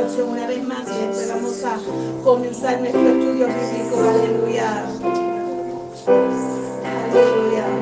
una vez más y después vamos a comenzar nuestro estudio bíblico. Aleluya. Aleluya.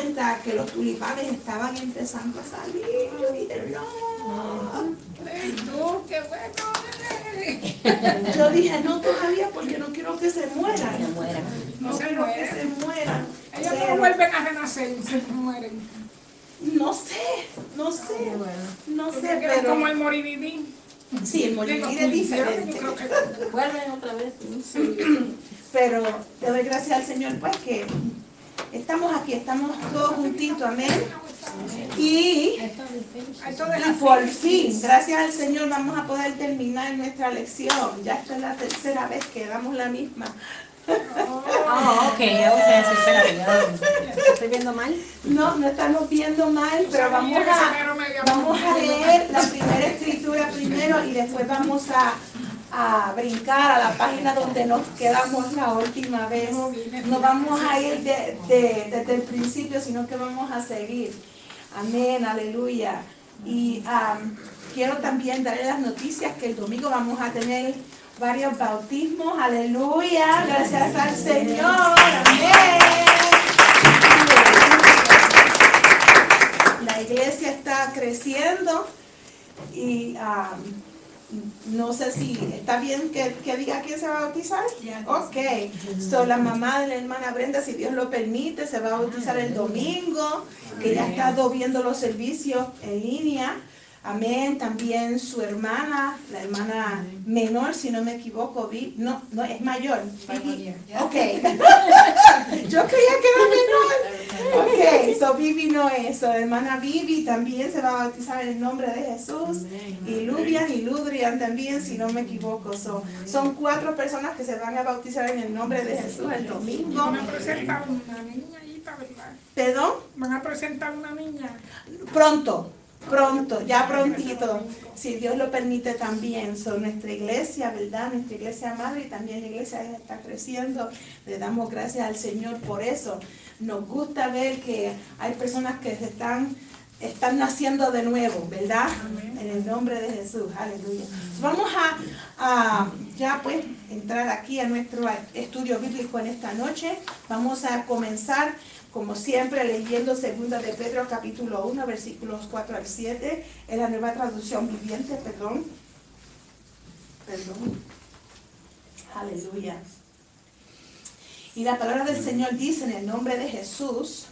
Cuenta que los tulipanes estaban empezando a salir. Yo dije, no. Yo dije, no todavía porque no quiero que se mueran. No No se quiero que se mueran. Ellos Pero- no vuelven a renacer, se mueren. No sé, no sé, no sé, pero como el morir sí, el morir es diferente. Vuelven otra vez. Pero te doy gracias al Señor, pues que estamos aquí, estamos todos juntitos, amén. Y, y por fin, gracias al Señor, vamos a poder terminar nuestra lección. Ya esta es la tercera vez que damos la misma. Ah, ok, ya voy a decir, espérate, ya. ¿Estoy viendo mal? No, no estamos viendo mal, pero vamos a, vamos a leer la primera escritura primero y después vamos a, a brincar a la página donde nos quedamos la última vez. No vamos a ir de- de- desde el principio, sino que vamos a seguir. Amén, aleluya. Y quiero también darle las noticias que el domingo vamos a tener varios bautismos. Aleluya, gracias al Señor. Amén. La iglesia está creciendo y am, no sé si está bien que, que diga quién se va a bautizar. Ok. So, la mamá de la hermana Brenda, si Dios lo permite, se va a bautizar el domingo, que ya ha estado viendo los servicios en línea. Amén. También su hermana, la hermana menor, si no me equivoco, vi, no, no, es mayor. Ok. Yo creía que era menor. Ok, so Vivi no es. So, hermana Vivi también se va a bautizar en el nombre de Jesús. Y Lubian y Ludrian también, si no me equivoco. So, son cuatro personas que se van a bautizar en el nombre de Jesús el domingo. Van a presentar una niña ¿verdad? Perdón, Van a presentar una niña. pronto, pronto, ya prontito, si Dios lo permite también. Son nuestra iglesia, ¿verdad? Nuestra iglesia madre y también la iglesia está creciendo. Le damos gracias al Señor por eso. Nos gusta ver que hay personas que se están, están naciendo de nuevo, ¿verdad? En el nombre de Jesús, aleluya. Vamos a, a ya pues entrar aquí a nuestro estudio bíblico en esta noche. Vamos a comenzar como siempre, leyendo 2 de Pedro capítulo 1, versículos 4 al 7, en la nueva traducción viviente, perdón. Perdón. Aleluya. Y la palabra del Señor dice en el nombre de Jesús,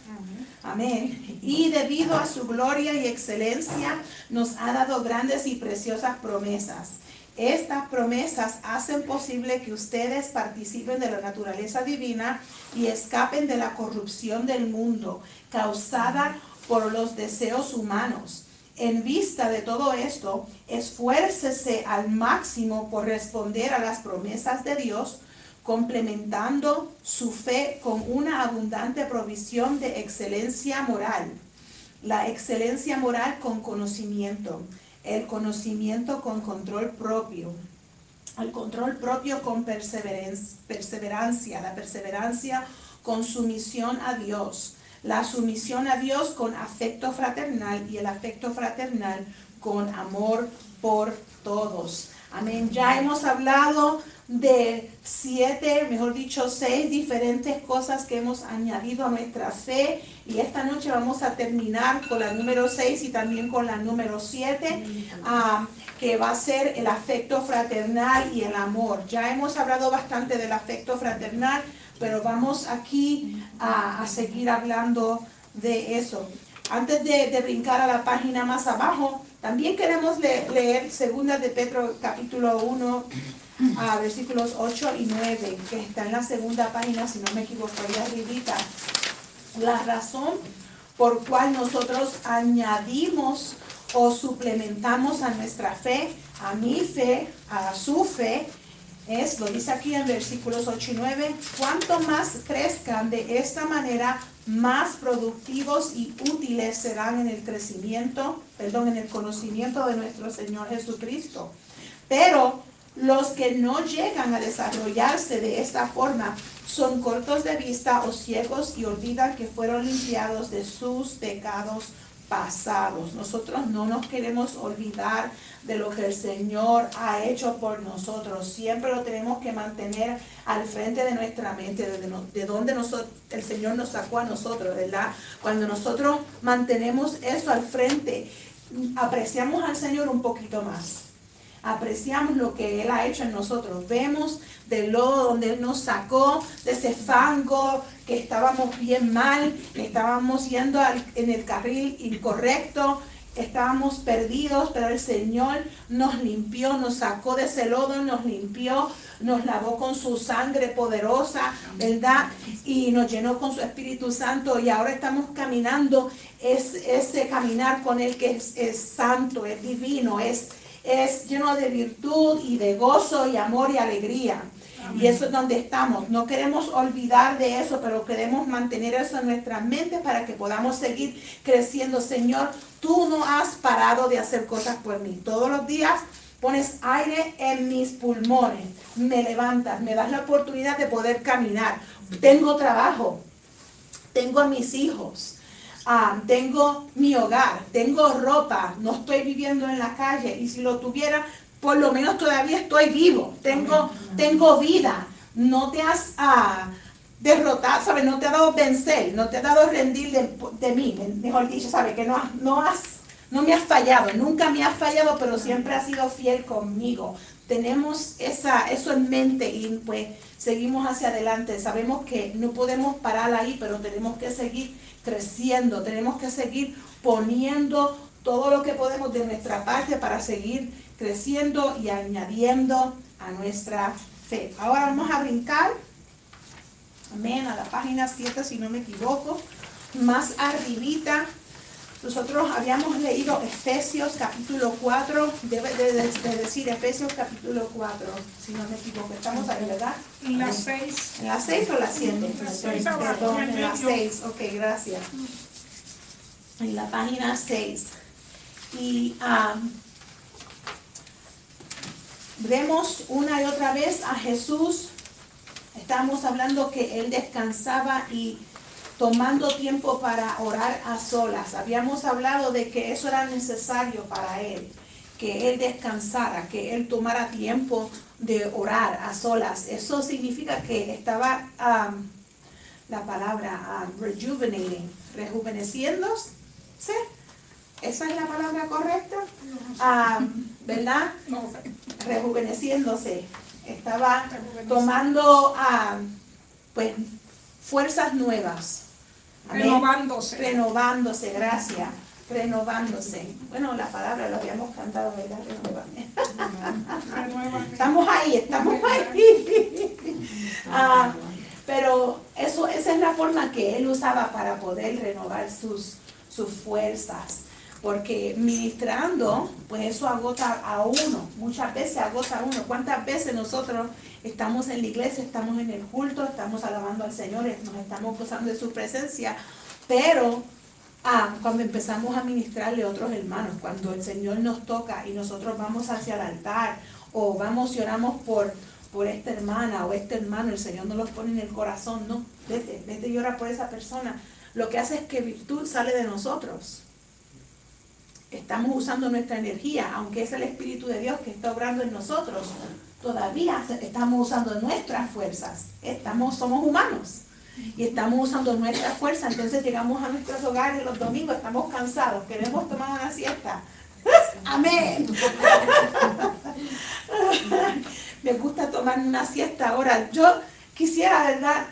amén. Y debido a su gloria y excelencia, nos ha dado grandes y preciosas promesas. Estas promesas hacen posible que ustedes participen de la naturaleza divina y escapen de la corrupción del mundo causada por los deseos humanos. En vista de todo esto, esfuércese al máximo por responder a las promesas de Dios, complementando su fe con una abundante provisión de excelencia moral. La excelencia moral con conocimiento el conocimiento con control propio, el control propio con perseverancia, la perseverancia con sumisión a Dios, la sumisión a Dios con afecto fraternal y el afecto fraternal con amor por todos. Amén. Ya hemos hablado de siete, mejor dicho, seis diferentes cosas que hemos añadido a nuestra fe. Y esta noche vamos a terminar con la número seis y también con la número siete, ah, que va a ser el afecto fraternal y el amor. Ya hemos hablado bastante del afecto fraternal, pero vamos aquí a, seguir hablando de eso. Antes de, de, brincar a la página más abajo, también queremos leer segunda de Pedro capítulo 1 a versículos 8 y 9, que está en la segunda página, si no me equivoco, ahí arribita. La razón por cual nosotros añadimos o suplementamos a nuestra fe, a mi fe, a su fe, es, lo dice aquí en versículos 8 y 9, cuanto más crezcan de esta manera, más productivos y útiles serán en el crecimiento, perdón, en el conocimiento de nuestro Señor Jesucristo. Pero los que no llegan a desarrollarse de esta forma son cortos de vista o ciegos y olvidan que fueron limpiados de sus pecados pasados. Nosotros no nos queremos olvidar de lo que el Señor ha hecho por nosotros. Siempre lo tenemos que mantener al frente de nuestra mente, de, de donde el Señor nos sacó a nosotros, ¿verdad? Cuando nosotros mantenemos eso al frente, apreciamos al Señor un poquito más apreciamos lo que Él ha hecho en nosotros. Vemos del lodo donde Él nos sacó, de ese fango que estábamos bien mal, que estábamos yendo en el carril incorrecto, estábamos perdidos, pero el Señor nos limpió, nos sacó de ese lodo, nos limpió, nos lavó con su sangre poderosa, ¿verdad? Y nos llenó con su Espíritu Santo y ahora estamos caminando es, ese caminar con Él que es santo, es divino, es es lleno de virtud y de gozo y amor y alegría. Y eso es donde estamos. No queremos olvidar de eso, pero queremos mantener eso en nuestra mente para que podamos seguir creciendo. Señor, tú no has parado de hacer cosas por mí. Todos los días pones aire en mis pulmones, me levantas, me das la oportunidad de poder caminar. Tengo trabajo, tengo a mis hijos, Ah, tengo mi hogar, tengo ropa, no estoy viviendo en la calle y si lo tuviera, por lo menos todavía estoy vivo, tengo, tengo vida, no te has ah, derrotado, ¿sabes? No te ha dado vencer, no te ha dado rendir de, mí, mejor dicho, ¿sabes? Que no, no, has, no me has fallado, nunca me has fallado, pero siempre has sido fiel conmigo. Tenemos esa, eso en mente y pues seguimos hacia adelante. Sabemos que no podemos parar ahí, pero tenemos que seguir creciendo, tenemos que seguir poniendo todo lo que podemos de nuestra parte para seguir creciendo y añadiendo a nuestra fe. Ahora vamos a brincar, amén, a la página 7 si no me equivoco. más arribita, nosotros habíamos leído Efesios capítulo 4, debe de, de- de decir Efesios capítulo 4, si no me equivoco, estamos ahí, ¿verdad? En las seis. ¿En la 6 o la 7? La seis abajo, Perdón, en en la medio. 6, ok, gracias. En la página 6. Y am, vemos una y otra vez a Jesús. Estamos hablando que Él descansaba y tomando tiempo para orar a solas. Habíamos hablado de que eso era necesario para Él, que Él descansara, que Él tomara tiempo de orar a solas. Eso significa que estaba, am, la palabra, am, rejuvenating, rejuveneciéndose. ¿Esa es la palabra correcta? Am, ¿Verdad? Rejuveneciéndose, estaba tomando pues fuerzas nuevas, Amén. Renovándose. renovándose, gracias, renovándose. Bueno, la palabra la habíamos cantado, ¿verdad? Estamos ahí, estamos ahí. Ah, pero eso, esa es la forma que él usaba para poder renovar sus, sus fuerzas. Porque ministrando, pues eso agota a uno. Muchas veces agota a uno. ¿Cuántas veces nosotros estamos en la iglesia, estamos en el culto, estamos alabando al Señor, nos estamos gozando de su presencia? Pero ah, cuando empezamos a ministrarle a otros hermanos, cuando el Señor nos toca y nosotros vamos hacia el altar o vamos y oramos por, por esta hermana o este hermano, el Señor nos los pone en el corazón, no, vete, vete y ora por esa persona. Lo que hace es que virtud sale de nosotros. Estamos usando nuestra energía, aunque es el Espíritu de Dios que está obrando en nosotros, todavía estamos usando nuestras fuerzas. Estamos, somos humanos y estamos usando nuestra fuerza. Entonces llegamos a nuestros hogares los domingos, estamos cansados, queremos tomar una siesta. Amén. Me gusta tomar una siesta ahora. Yo quisiera, ¿verdad?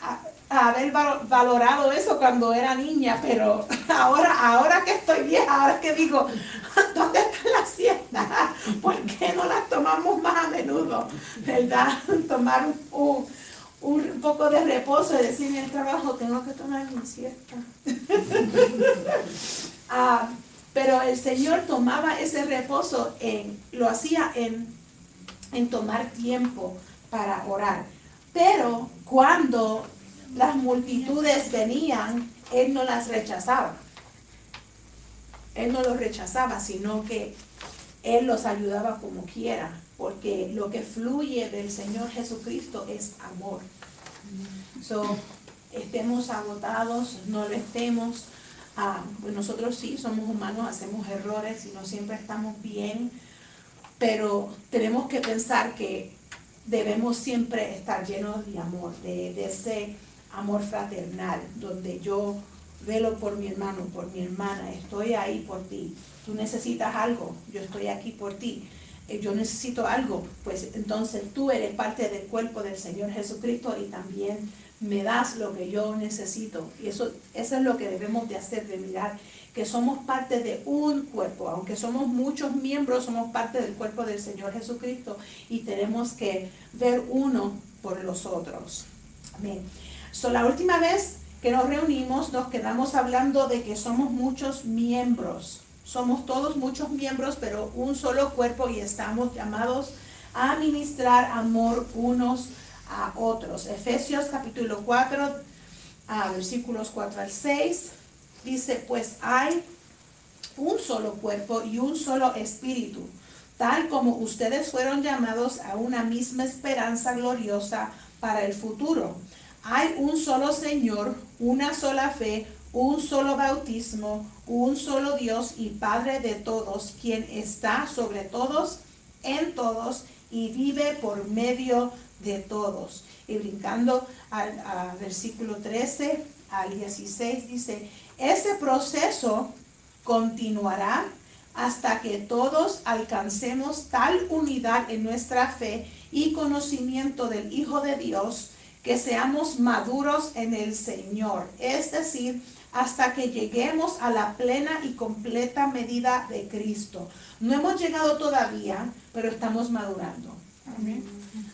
Haber val- valorado eso cuando era niña, pero ahora, ahora que estoy vieja, ahora que digo, ¿dónde está la siesta? ¿Por qué no la tomamos más a menudo? ¿Verdad? Tomar un, un, un poco de reposo y decir en el trabajo, tengo que tomar mi siesta. Ah, pero el Señor tomaba ese reposo, en, lo hacía en, en tomar tiempo para orar. Pero cuando las multitudes venían, Él no las rechazaba. Él no los rechazaba, sino que Él los ayudaba como quiera, porque lo que fluye del Señor Jesucristo es amor. So, estemos agotados, no lo estemos. Ah, pues nosotros sí somos humanos, hacemos errores y no siempre estamos bien, pero tenemos que pensar que debemos siempre estar llenos de amor, de, de ese amor fraternal, donde yo velo por mi hermano, por mi hermana, estoy ahí por ti. Tú necesitas algo, yo estoy aquí por ti. Eh, Yo necesito algo, pues entonces tú eres parte del cuerpo del Señor Jesucristo y también me das lo que yo necesito. Y eso, eso es lo que debemos de hacer, de mirar que somos parte de un cuerpo, aunque somos muchos miembros, somos parte del cuerpo del Señor Jesucristo y tenemos que ver uno por los otros. Amén. La última vez que nos reunimos nos quedamos hablando de que somos muchos miembros. Somos todos muchos miembros, pero un solo cuerpo y estamos llamados a ministrar amor unos a otros. Efesios capítulo 4, ah, versículos 4 al 6, dice, pues hay un solo cuerpo y un solo espíritu, tal como ustedes fueron llamados a una misma esperanza gloriosa para el futuro. Hay un solo Señor, una sola fe, un solo bautismo, un solo Dios y Padre de todos, quien está sobre todos, en todos y vive por medio de todos. Y brincando al, versículo 13 al 16 dice, ese proceso continuará hasta que todos alcancemos tal unidad en nuestra fe y conocimiento del Hijo de Dios que seamos maduros en el Señor, es decir, hasta que lleguemos a la plena y completa medida de Cristo. No hemos llegado todavía, pero estamos madurando.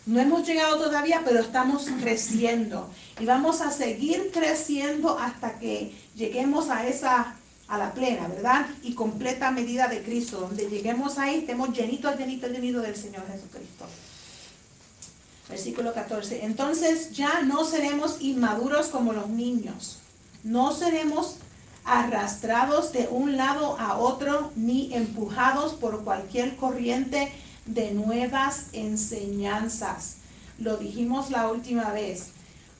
No hemos llegado todavía, pero estamos creciendo. Y vamos a seguir creciendo hasta que lleguemos a esa, a la plena, ¿verdad? Y completa medida de Cristo, donde lleguemos ahí, estemos llenitos, llenitos, llenitos del Señor Jesucristo. Versículo 14. Entonces ya no seremos inmaduros como los niños. No seremos arrastrados de un lado a otro ni empujados por cualquier corriente de nuevas enseñanzas. Lo dijimos la última vez.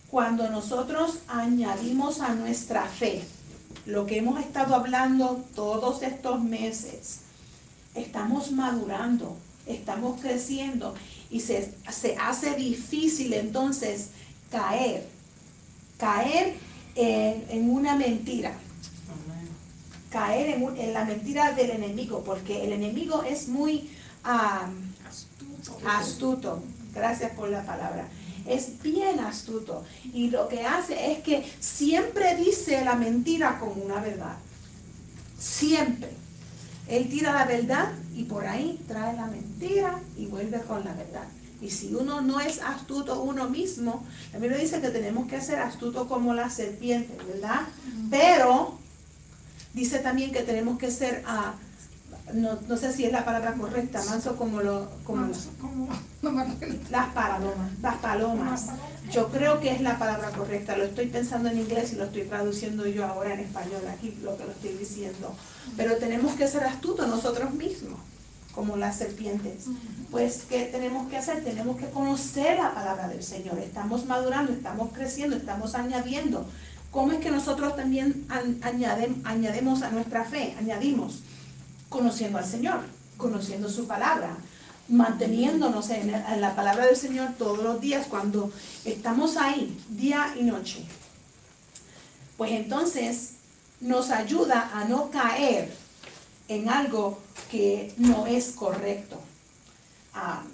Cuando nosotros añadimos a nuestra fe lo que hemos estado hablando todos estos meses, estamos madurando, estamos creciendo y se, se hace difícil entonces caer, caer en, en una mentira caer en, en, la mentira del enemigo, porque el enemigo es muy astuto. astuto. Gracias por la palabra. Es bien astuto. Y lo que hace es que siempre dice la mentira como una verdad. Siempre. Él tira la verdad y por ahí trae la mentira y vuelve con la verdad. Y si uno no es astuto uno mismo, la Biblia dice que tenemos que ser astuto como la serpiente, ¿verdad? Pero dice también que tenemos que ser, uh, no, no, sé si es la palabra correcta, manso como, lo, como, Manso, como las palomas, las palomas. Yo creo que es la palabra correcta, lo estoy pensando en inglés y lo estoy traduciendo yo ahora en español, aquí lo que lo estoy diciendo. Pero tenemos que ser astutos nosotros mismos, como las serpientes. Pues, ¿qué tenemos que hacer? Tenemos que conocer la palabra del Señor. Estamos madurando, estamos creciendo, estamos añadiendo. ¿Cómo es que nosotros también añadem, añadimos a nuestra fe? Añadimos conociendo al Señor, conociendo su palabra, manteniéndonos en, la palabra del Señor todos los días cuando estamos ahí, día y noche. Pues entonces nos ayuda a no caer en algo que no es correcto. Um,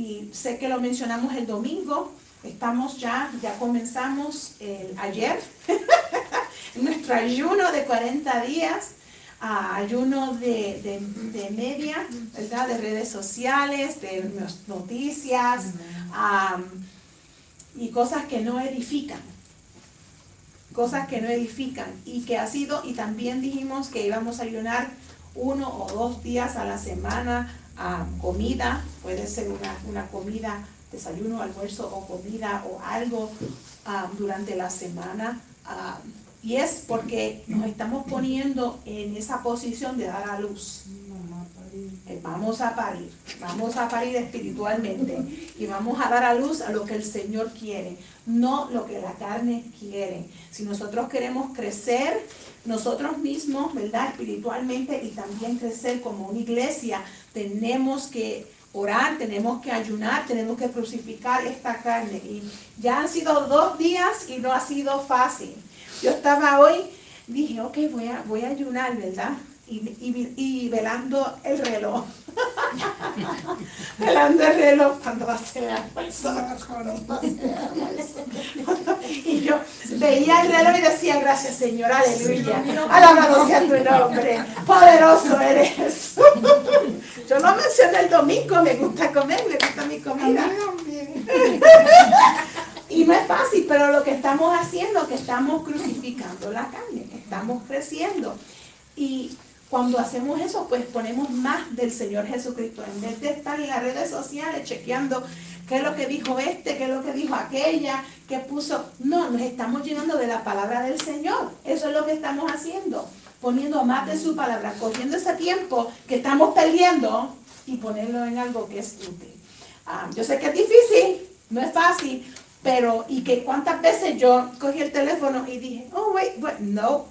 y sé que lo mencionamos el domingo, estamos ya, ya comenzamos el, ayer, nuestro ayuno de 40 días a ayuno de, de, de, media, ¿verdad? De redes sociales, de noticias um, y cosas que no edifican. Cosas que no edifican y que ha sido, y también dijimos que íbamos a ayunar uno o dos días a la semana a um, comida, puede ser una, una, comida, desayuno, almuerzo o comida o algo um, durante la semana. Y es porque nos estamos poniendo en esa posición de dar a luz. Vamos a parir, vamos a parir espiritualmente y vamos a dar a luz a lo que el Señor quiere, no lo que la carne quiere. Si nosotros queremos crecer nosotros mismos, ¿verdad? Espiritualmente y también crecer como una iglesia, tenemos que orar, tenemos que ayunar, tenemos que crucificar esta carne. Y ya han sido dos días y no ha sido fácil. Yo estaba hoy, dije, ok, voy a, voy a ayunar, ¿verdad? Y, y, y velando el reloj. velando el reloj cuando va a ser. Y yo veía el reloj y decía, gracias Señor, aleluya. Alabado sea tu nombre. Poderoso eres. Yo lo mencioné el domingo, me gusta comer, me gusta mi comida. Y no es fácil, pero lo que estamos haciendo es que estamos crucificando la carne, estamos creciendo. Y cuando hacemos eso, pues ponemos más del Señor Jesucristo. En vez de estar en las redes sociales chequeando qué es lo que dijo este, qué es lo que dijo aquella, qué puso. No, nos estamos llenando de la palabra del Señor. Eso es lo que estamos haciendo. Poniendo más de su palabra, cogiendo ese tiempo que estamos perdiendo y ponerlo en algo que es útil. Um, yo sé que es difícil, no es fácil, pero, y que cuántas veces yo cogí el teléfono y dije, oh, wait, wait, no,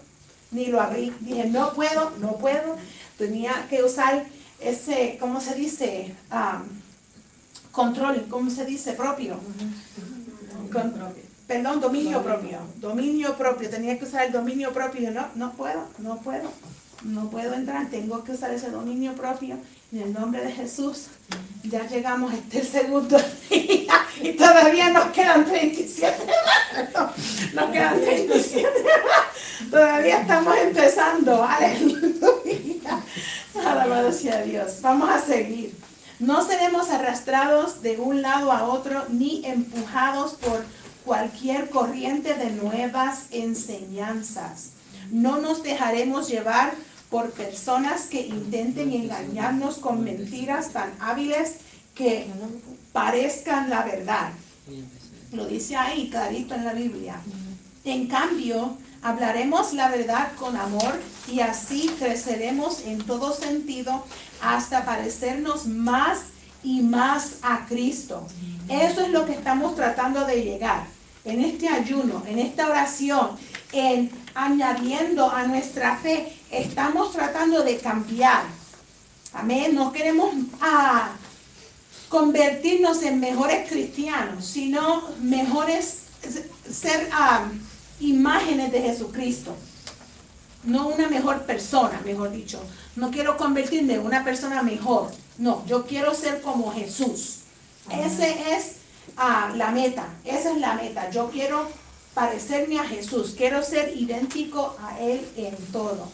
ni lo abrí. Dije, no puedo, no puedo. Tenía que usar ese, ¿cómo se dice? Um, control, ¿cómo se dice? Propio. Con, perdón, dominio propio. Dominio propio. Tenía que usar el dominio propio. No, no puedo, no puedo. No puedo entrar, tengo que usar ese dominio propio. En el nombre de Jesús, ya llegamos este segundo día y todavía nos quedan 37 Nos quedan 37 Todavía estamos empezando. Aleluya. Alabado sea Dios. Vamos a seguir. No seremos arrastrados de un lado a otro ni empujados por cualquier corriente de nuevas enseñanzas. No nos dejaremos llevar por personas que intenten engañarnos con mentiras tan hábiles que parezcan la verdad. Lo dice ahí clarito en la Biblia. En cambio, hablaremos la verdad con amor y así creceremos en todo sentido hasta parecernos más y más a Cristo. Eso es lo que estamos tratando de llegar en este ayuno, en esta oración, en añadiendo a nuestra fe, estamos tratando de cambiar. Amén. No queremos ah, convertirnos en mejores cristianos, sino mejores, ser ah, imágenes de Jesucristo. No una mejor persona, mejor dicho. No quiero convertirme en una persona mejor. No, yo quiero ser como Jesús. Ese es ah, la meta. Esa es la meta. Yo quiero parecerme a Jesús. Quiero ser idéntico a Él en todo.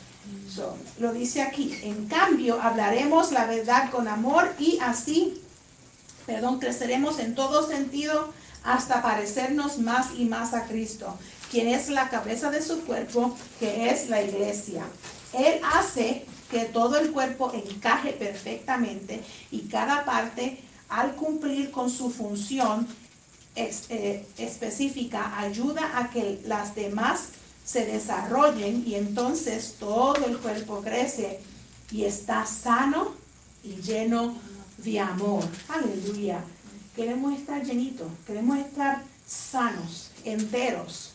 lo dice aquí. En cambio, hablaremos la verdad con amor y así, perdón, creceremos en todo sentido hasta parecernos más y más a Cristo, quien es la cabeza de su cuerpo, que es la iglesia. Él hace que todo el cuerpo encaje perfectamente y cada parte al cumplir con su función eh, específica ayuda a que las demás se desarrollen y entonces todo el cuerpo crece y está sano y lleno de amor. Aleluya. Queremos estar llenitos, queremos estar sanos, enteros.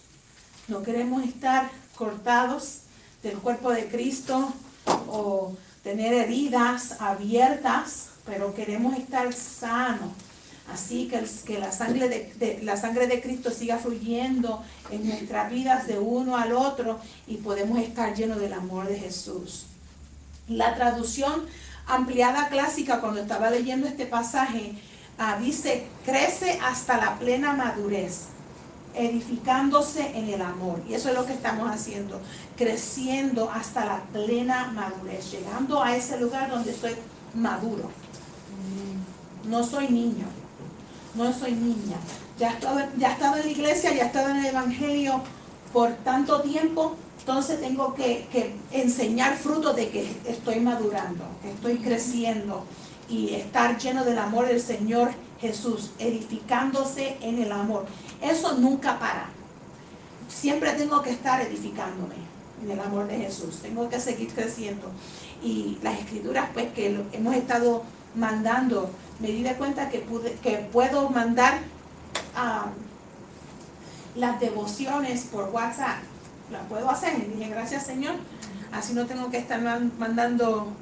No queremos estar cortados del cuerpo de Cristo o tener heridas abiertas, pero queremos estar sanos. Así que, que la, sangre de, la sangre de Cristo siga fluyendo en nuestras vidas de uno al otro y podemos estar llenos del amor de Jesús. La traducción ampliada clásica, cuando estaba leyendo este pasaje, ah, dice, crece hasta la plena madurez edificándose en el amor. Y eso es lo que estamos haciendo, creciendo hasta la plena madurez, llegando a ese lugar donde soy maduro. No soy niño, no soy niña. Ya ya he estado en la iglesia, ya he estado en el Evangelio por tanto tiempo, entonces tengo que, enseñar fruto de que estoy madurando, que estoy creciendo y estar lleno del amor del Señor Jesús, edificándose en el amor. Eso nunca para. Siempre tengo que estar edificándome en el amor de Jesús. Tengo que seguir creciendo. Y las escrituras, pues, que hemos estado mandando, me di de cuenta que, pude, que puedo mandar ah, las devociones por WhatsApp. Las puedo hacer. Y dije, gracias Señor. Así no tengo que estar mandando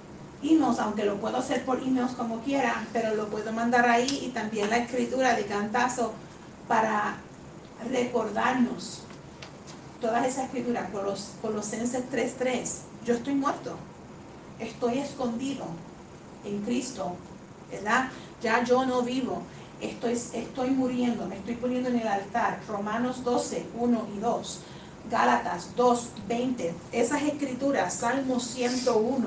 emails, aunque lo puedo hacer por emails como quiera, pero lo puedo mandar ahí y también la escritura de cantazo para recordarnos todas esas escrituras, los Colosenses 3.3, yo estoy muerto, estoy escondido en Cristo, ¿verdad? Ya yo no vivo, estoy, estoy muriendo, me estoy poniendo en el altar. Romanos 12, 1 y 2, Gálatas 2, 20, esas escrituras, Salmo 101.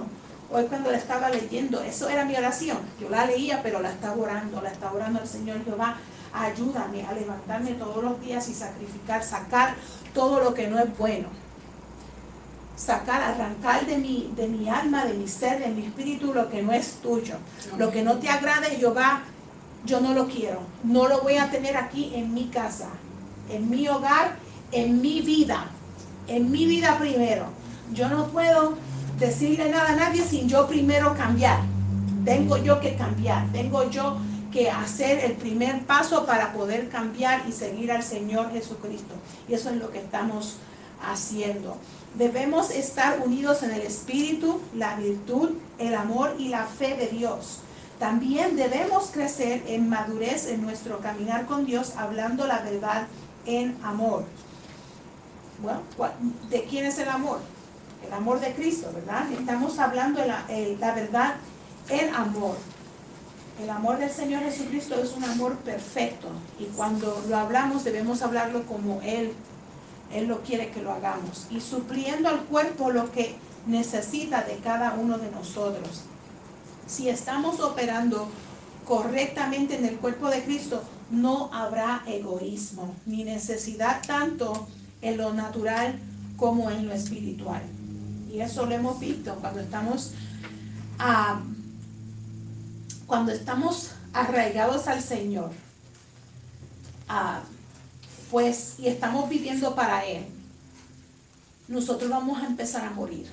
Hoy cuando la estaba leyendo, eso era mi oración. Yo la leía, pero la estaba orando, la estaba orando al Señor Jehová ayúdame a levantarme todos los días y sacrificar, sacar todo lo que no es bueno. Sacar, arrancar de mi, de mi alma, de mi ser, de mi espíritu lo que no es tuyo. Lo que no te agrade, Jehová, yo no lo quiero. No lo voy a tener aquí en mi casa, en mi hogar, en mi vida. En mi vida primero. Yo no puedo decirle nada a nadie sin yo primero cambiar. Tengo yo que cambiar. Tengo yo que hacer el primer paso para poder cambiar y seguir al Señor Jesucristo. Y eso es lo que estamos haciendo. Debemos estar unidos en el Espíritu, la virtud, el amor y la fe de Dios. También debemos crecer en madurez en nuestro caminar con Dios, hablando la verdad en amor. Bueno, ¿de quién es el amor? El amor de Cristo, ¿verdad? Estamos hablando de la, la verdad en amor. El amor del Señor Jesucristo es un amor perfecto y cuando lo hablamos debemos hablarlo como Él, Él lo quiere que lo hagamos y supliendo al cuerpo lo que necesita de cada uno de nosotros. Si estamos operando correctamente en el cuerpo de Cristo, no habrá egoísmo ni necesidad tanto en lo natural como en lo espiritual. Y eso lo hemos visto cuando estamos, ah, cuando estamos arraigados al Señor. Ah, pues y estamos viviendo para Él, nosotros vamos a empezar a morir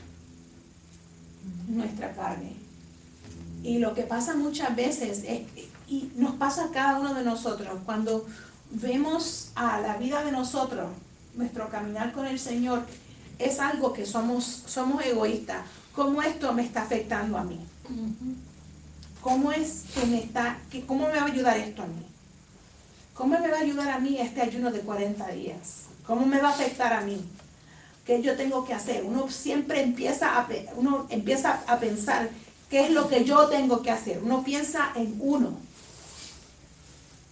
nuestra carne. Y lo que pasa muchas veces, es, y nos pasa a cada uno de nosotros, cuando vemos a la vida de nosotros, nuestro caminar con el Señor, es algo que somos, somos egoístas. ¿Cómo esto me está afectando a mí? ¿Cómo es que me está, cómo me va a ayudar esto a mí? ¿Cómo me va a ayudar a mí este ayuno de 40 días? ¿Cómo me va a afectar a mí? ¿Qué yo tengo que hacer? Uno siempre empieza a, uno empieza a pensar qué es lo que yo tengo que hacer. Uno piensa en uno.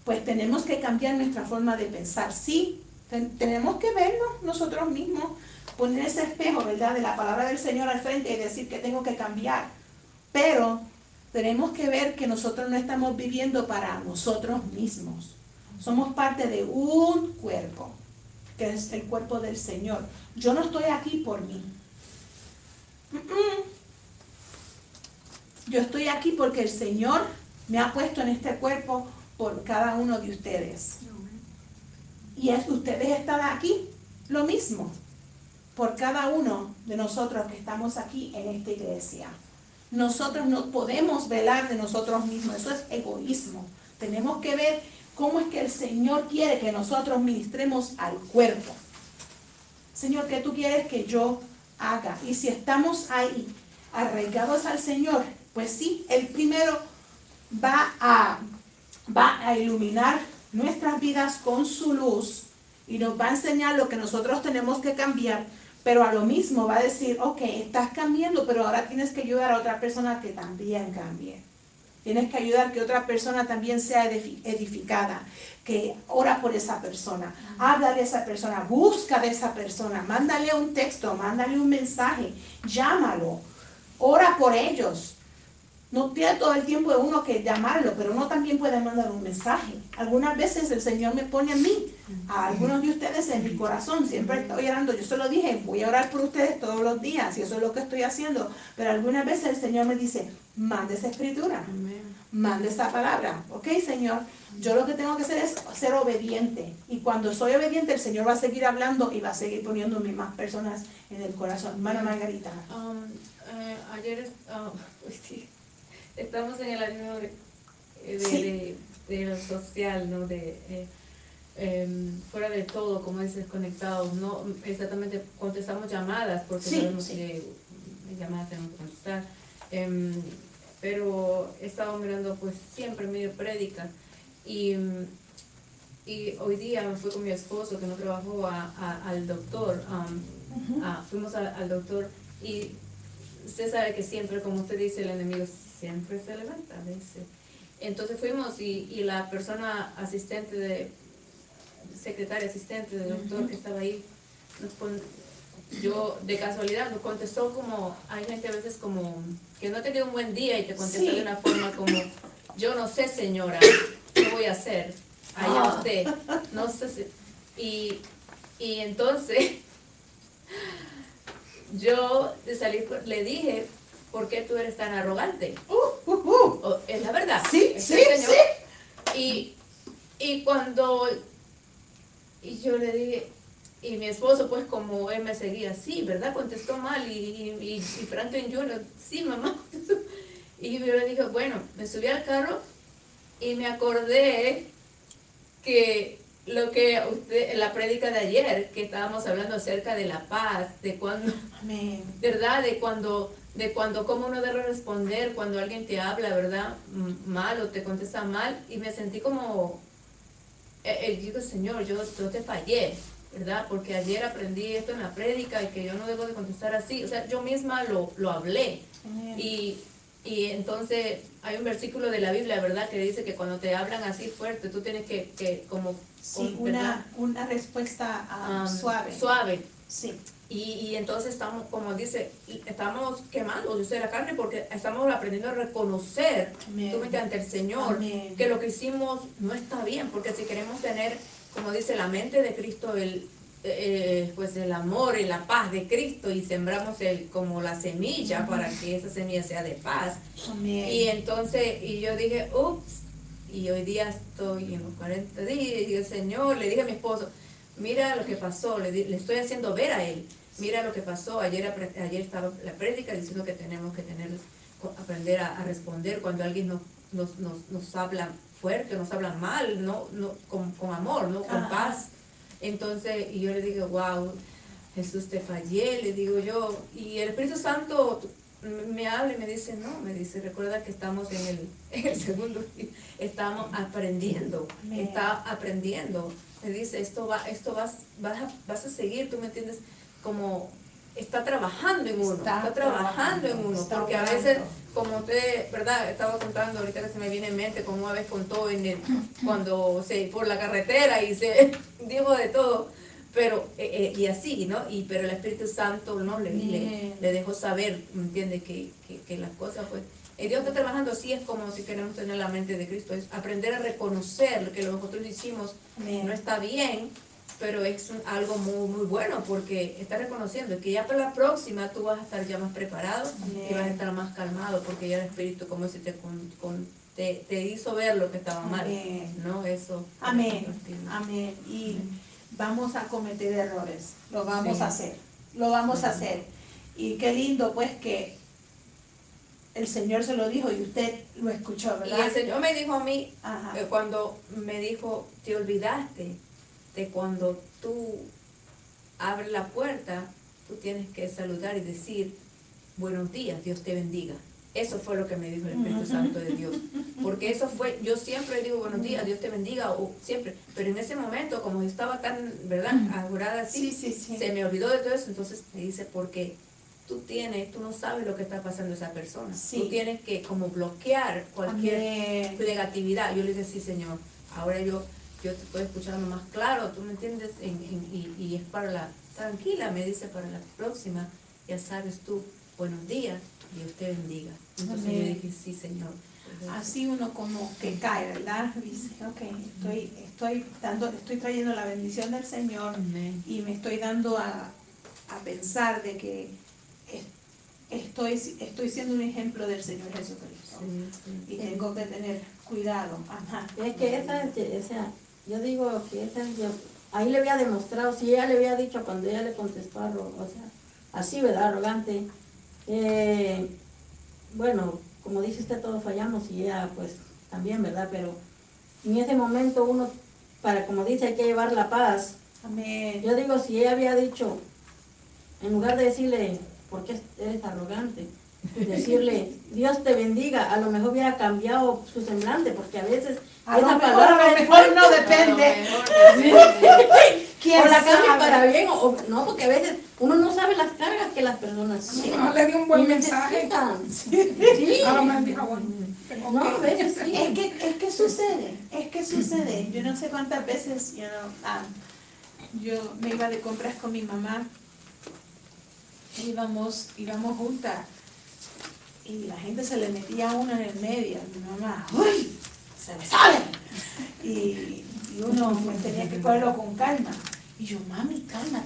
Pues tenemos que cambiar nuestra forma de pensar. Sí, tenemos que vernos nosotros mismos, poner ese espejo, ¿verdad? De la palabra del Señor al frente y decir que tengo que cambiar. Pero tenemos que ver que nosotros no estamos viviendo para nosotros mismos. Somos parte de un cuerpo, que es el cuerpo del Señor. Yo no estoy aquí por mí. Yo estoy aquí porque el Señor me ha puesto en este cuerpo por cada uno de ustedes. Y es ustedes están aquí, lo mismo, por cada uno de nosotros que estamos aquí en esta iglesia. Nosotros no podemos velar de nosotros mismos, eso es egoísmo. Tenemos que ver cómo es que el Señor quiere que nosotros ministremos al cuerpo. Señor, ¿qué tú quieres que yo haga? Y si estamos ahí arraigados al Señor, pues sí, Él primero va a, va a iluminar nuestras vidas con su luz y nos va a enseñar lo que nosotros tenemos que cambiar, pero a lo mismo va a decir, ok, estás cambiando, pero ahora tienes que ayudar a otra persona que también cambie. Tienes que ayudar que otra persona también sea edificada, que ora por esa persona, habla de esa persona, busca de esa persona, mándale un texto, mándale un mensaje, llámalo, ora por ellos. No tiene todo el tiempo de uno que llamarlo, pero uno también puede mandar un mensaje. Algunas veces el Señor me pone a mí, a algunos de ustedes en mi corazón. Siempre estoy orando. Yo se lo dije, voy a orar por ustedes todos los días y eso es lo que estoy haciendo. Pero algunas veces el Señor me dice, mande esa escritura, mande esa palabra. Ok, Señor, yo lo que tengo que hacer es ser obediente. Y cuando soy obediente, el Señor va a seguir hablando y va a seguir poniéndome más personas en el corazón. Hermana Margarita. Um, eh, ayer, uh, pues estamos en el año de, de, lo social, ¿no? De, eh, em, fuera de todo, como dices, conectados, no exactamente contestamos llamadas, porque sabemos que llamadas tenemos que contestar, em, pero he estado mirando pues siempre medio prédica y, y hoy día me fui con mi esposo que no trabajó a, al doctor, fuimos al doctor y usted sabe que siempre, como usted dice, el enemigo siempre se levanta. Entonces fuimos y, y, la persona asistente de, secretaria asistente del doctor que estaba ahí, yo de casualidad nos contestó como, hay gente a veces como que no tenía un buen día y te contesta de una forma como, yo no sé señora, ¿qué voy a hacer? Allá ah. usted, no sé si, y, y entonces yo de salir le dije, ¿por qué tú eres tan arrogante? Uh, uh, uh. Es la verdad. Sí, sí, sí. Y, y cuando y yo le dije, y mi esposo, pues como él me seguía, sí, ¿verdad? Contestó mal. Y, y, y, Franklin Jr., sí, mamá. Y yo le dije, bueno, me subí al carro y me acordé que lo que usted, la prédica de ayer, que estábamos hablando acerca de la paz, de cuando, ¿verdad? De cuando, de cuando, cómo uno debe responder cuando alguien te habla, ¿verdad? Mal o te contesta mal, y me sentí como, eh, eh, digo, Señor, yo, yo te fallé, ¿verdad? Porque ayer aprendí esto en la prédica y que yo no debo de contestar así, o sea, yo misma lo, lo hablé. Y y entonces hay un versículo de la Biblia, ¿verdad? Que dice que cuando te hablan así fuerte, tú tienes que, que como... Sí, una, una respuesta ah, suave. Suave. Sí. Y, y entonces estamos, como dice, estamos quemando yo sé, la carne porque estamos aprendiendo a reconocer, Amén. ante el Señor, Amén. que lo que hicimos no está bien, porque si queremos tener, como dice la mente de Cristo, el eh, pues el amor y la paz de Cristo y sembramos el como la semilla para que esa semilla sea de paz. Y entonces, y yo dije, ups, y hoy día estoy en los 40 días, y digo, Señor, le dije a mi esposo, mira lo que pasó, le, le estoy haciendo ver a él, mira lo que pasó, ayer, ayer estaba la prédica diciendo que tenemos que tener, aprender a, a responder cuando alguien nos, nos, nos, nos habla fuerte, nos habla mal, no, no, con, con amor, no con Ajá. paz. Entonces, y yo le digo, wow, Jesús te fallé, le digo yo, y el Espíritu Santo me habla y me dice, no, me dice, recuerda que estamos en el, en el segundo, estamos aprendiendo, está aprendiendo. Me dice, esto va, esto vas, vas, a, vas a seguir, tú me entiendes, como está trabajando en uno, Está está, trabajando en trabajando, uno, está porque a orando. veces, como usted, ¿verdad? Estaba contando ahorita que se me viene en mente, como una vez contó en el, cuando se, por la carretera y se dijo de todo, pero, eh, eh, y así, ¿no? Y, pero el Espíritu Santo, ¿no? Le, le, le dejó saber, ¿me entiende? Que, que, que las cosas, pues, y Dios está trabajando así, es como si queremos tener la mente de Cristo, es aprender a reconocer que lo que nosotros hicimos no está bien, pero es algo muy, muy bueno porque está reconociendo que ya para la próxima tú vas a estar ya más preparado y Amén. vas a estar más calmado porque ya el Espíritu, como si te, con- con- te, te hizo ver lo que estaba mal. ¿no? Eso. Amén. Amén. Y vamos a cometer errores. Lo vamos Sí. a hacer. Lo vamos a hacer. Y qué lindo, pues, que el Señor se lo dijo y usted lo escuchó, Y ¿verdad? el Señor me dijo a mí, Ajá. eh, cuando me dijo, te olvidaste de cuando tú abres la puerta, tú tienes que saludar y decir, buenos días, Dios te bendiga. Eso fue lo que me dijo el Espíritu Santo de Dios. Porque eso fue, yo siempre digo buenos días, Dios te bendiga, o siempre. Pero en ese momento, como yo estaba tan, ¿verdad?, ajurada así, Sí, sí, sí. se me olvidó de todo eso. Entonces me dice, porque tú tienes, tú no sabes lo que está pasando esa persona. Tú tienes que como bloquear cualquier Amén. negatividad. Yo le dije, sí, Señor, ahora yo, yo te estoy escuchando más claro, tú me entiendes, En- en- y, y es para la, tranquila, me dice, para la próxima, ya sabes tú, buenos días, Dios te bendiga. Entonces Amén. yo dije, sí, Señor. Así uno como que cae, ¿verdad? Dice, ok, estoy, estoy, dando, estoy trayendo la bendición del Señor Amén. y me estoy dando a, a pensar de que es- estoy, estoy siendo un ejemplo del Señor Jesucristo. Sí, sí. Y tengo que tener cuidado. Ajá. Es que esa, o sea, yo digo que yo, ahí le había demostrado, si ella le había dicho cuando ella le contestó, arro- o sea, así, ¿verdad? Arrogante. eh, bueno, como dice usted, todos fallamos y ella, pues, también, ¿verdad? Pero en ese momento uno, para, como dice, hay que llevar la paz. Amén. Yo digo, si ella había dicho, en lugar de decirle, ¿por qué eres arrogante? Decirle, Dios te bendiga, a lo mejor hubiera cambiado su semblante, porque a veces A esa mejor, a lo palabra mejor no depende. Sí. ¿Quién o la cambia para bien, o, o- no, porque a veces uno no sabe las cargas que las personas tienen. No le dio un buen mensaje. Sí. A lo mejor No, veces sí. Es que, es que sucede, es que sucede. Yo no sé cuántas veces, you know, ah, yo me iba de compras con mi mamá, íbamos, íbamos juntas, y la gente se le metía a uno en el medio, mi mamá, ¡uy! ¡Se me sale! Y, y uno tenía que cogerlo con calma. Y yo, mami, calma,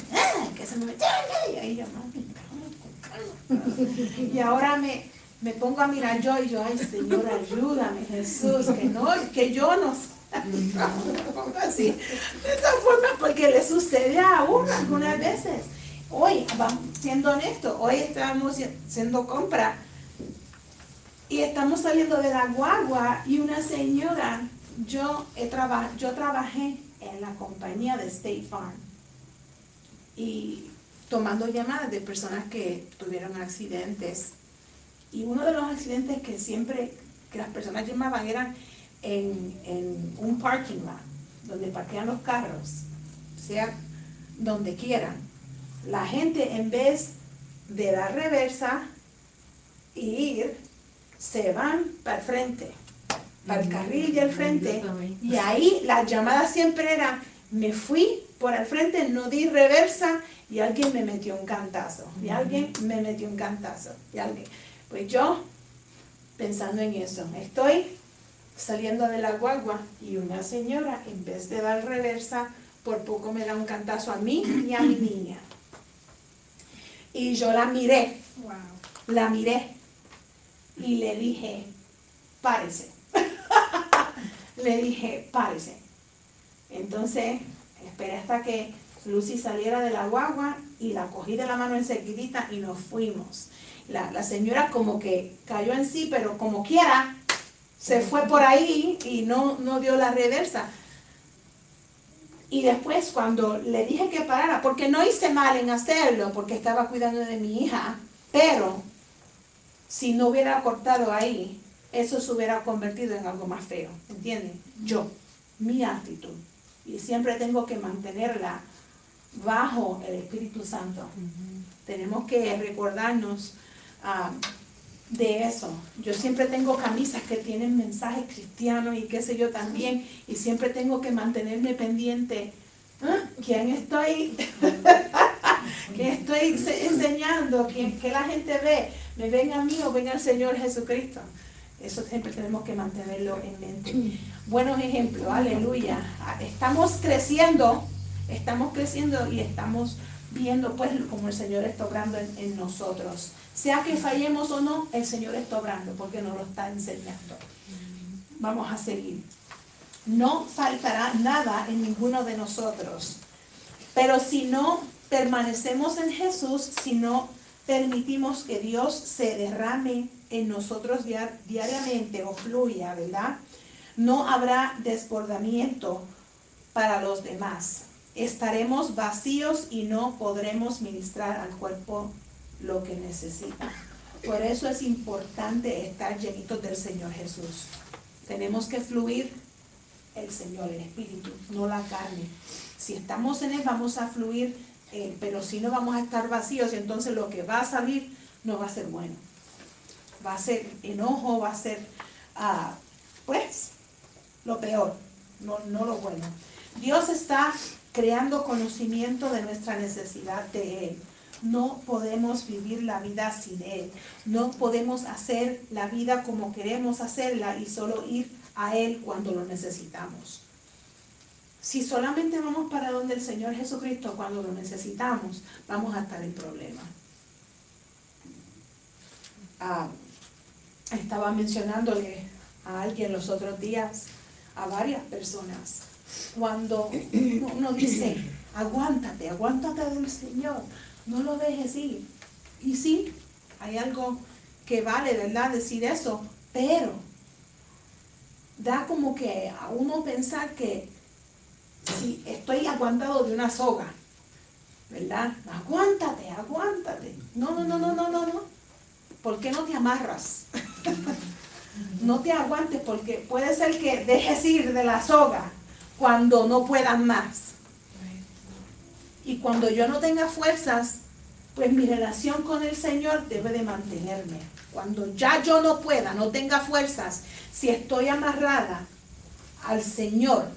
que se me metió en el medio. Y yo, mami, calma, con calma. Y ahora me, me pongo a mirar yo y yo, ay Señor, ayúdame, Jesús, que no, que yo no así, de esa forma, porque le sucede a uno algunas veces. Hoy, vamos, siendo honesto, hoy estábamos haciendo compra y estamos saliendo de la guagua y una señora, yo, he yo trabajé en la compañía de State Farm y tomando llamadas de personas que tuvieron accidentes. Y uno de los accidentes que siempre que las personas llamaban eran en, en un parking lot, donde parquean los carros, sea donde quieran. La gente en vez de dar reversa y ir, se van para el frente, para el carril del frente. Yo también. Y ahí las llamadas siempre eran, Me fui por al frente, no di reversa y alguien me metió un cantazo. Y alguien me metió un cantazo. Y alguien. Pues yo, pensando en eso, estoy saliendo de la guagua y una señora, en vez de dar reversa, por poco me da un cantazo a mí y a mi niña. Y yo la miré, la miré y le dije, párese. le dije, párese. Entonces, esperé hasta que Lucy saliera de la guagua y la cogí de la mano enseguidita y nos fuimos. La, la señora como que cayó en sí, pero como quiera, se fue por ahí y no, no dio la reversa. Y después cuando le dije que parara, porque no hice mal en hacerlo, porque estaba cuidando de mi hija, pero si no hubiera cortado ahí, eso se hubiera convertido en algo más feo, ¿entienden? Yo, mi actitud. Y siempre tengo que mantenerla bajo el Espíritu Santo. Tenemos que recordarnos ah, de eso. Yo siempre tengo camisas que tienen mensajes cristianos y qué sé yo también, y siempre tengo que mantenerme pendiente. ¿Ah? ¿Quién estoy? ¿Quién estoy enseñando? ¿Quién, que la gente ve? ¿Me ven a mí o ven al Señor Jesucristo? Eso siempre tenemos que mantenerlo en mente. Buenos ejemplos, aleluya. Estamos creciendo, estamos creciendo y estamos viendo pues como el Señor está obrando en nosotros. Sea que fallemos o no, el Señor está obrando porque nos lo está enseñando. Vamos a seguir. No faltará nada en ninguno de nosotros. Pero si no permanecemos en Jesús, si no permitimos que Dios se derrame en nosotros diariamente o fluya, ¿verdad? No habrá desbordamiento para los demás. Estaremos vacíos y no podremos ministrar al cuerpo lo que necesita. Por eso es importante estar llenitos del Señor Jesús. Tenemos que fluir el Señor, el Espíritu, no la carne. Si estamos en Él, vamos a fluir, eh, pero si no vamos a estar vacíos, entonces lo que va a salir no va a ser bueno. Va a ser enojo, va a ser, ah, pues, lo peor, no, no lo bueno. Dios está creando conocimiento de nuestra necesidad de Él no podemos vivir la vida sin Él. No podemos hacer la vida como queremos hacerla y solo ir a Él cuando lo necesitamos. Si solamente vamos para donde el Señor Jesucristo cuando lo necesitamos, vamos a estar en problema. Ah, estaba mencionándole a alguien los otros días, a varias personas, cuando uno dice, aguántate, aguántate del Señor, no lo dejes ir. Y sí, hay algo que vale, ¿verdad? Decir eso, pero da como que a uno pensar que si estoy aguantado de una soga, ¿verdad? Aguántate, aguántate. No, no, no, no, no, no, no. ¿Por qué no te amarras? no te aguantes porque puede ser que dejes ir de la soga cuando no puedan más. Y cuando yo no tenga fuerzas, pues mi relación con el Señor debe de mantenerme. Cuando ya yo no pueda, no tenga fuerzas, si estoy amarrada al Señor,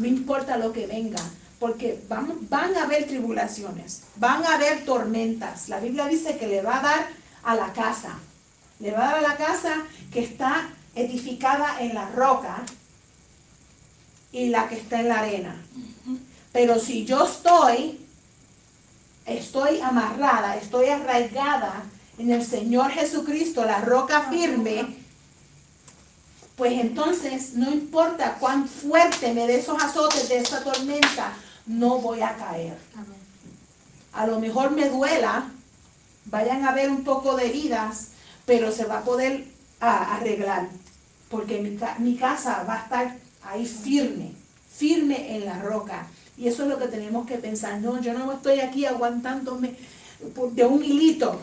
no importa lo que venga, porque van, van a haber tribulaciones, van a haber tormentas. La Biblia dice que le va a dar a la casa, le va a dar a la casa que está edificada en la roca y la que está en la arena. Pero si yo estoy, estoy amarrada, estoy arraigada en el Señor Jesucristo, la roca firme, pues entonces no importa cuán fuerte me dé esos azotes de esa tormenta, no voy a caer. A lo mejor me duela, vayan a ver un poco de heridas, pero se va a poder arreglar, porque mi, mi casa va a estar ahí firme, firme en la roca. Y eso es lo que tenemos que pensar. No, yo no estoy aquí aguantándome de un hilito.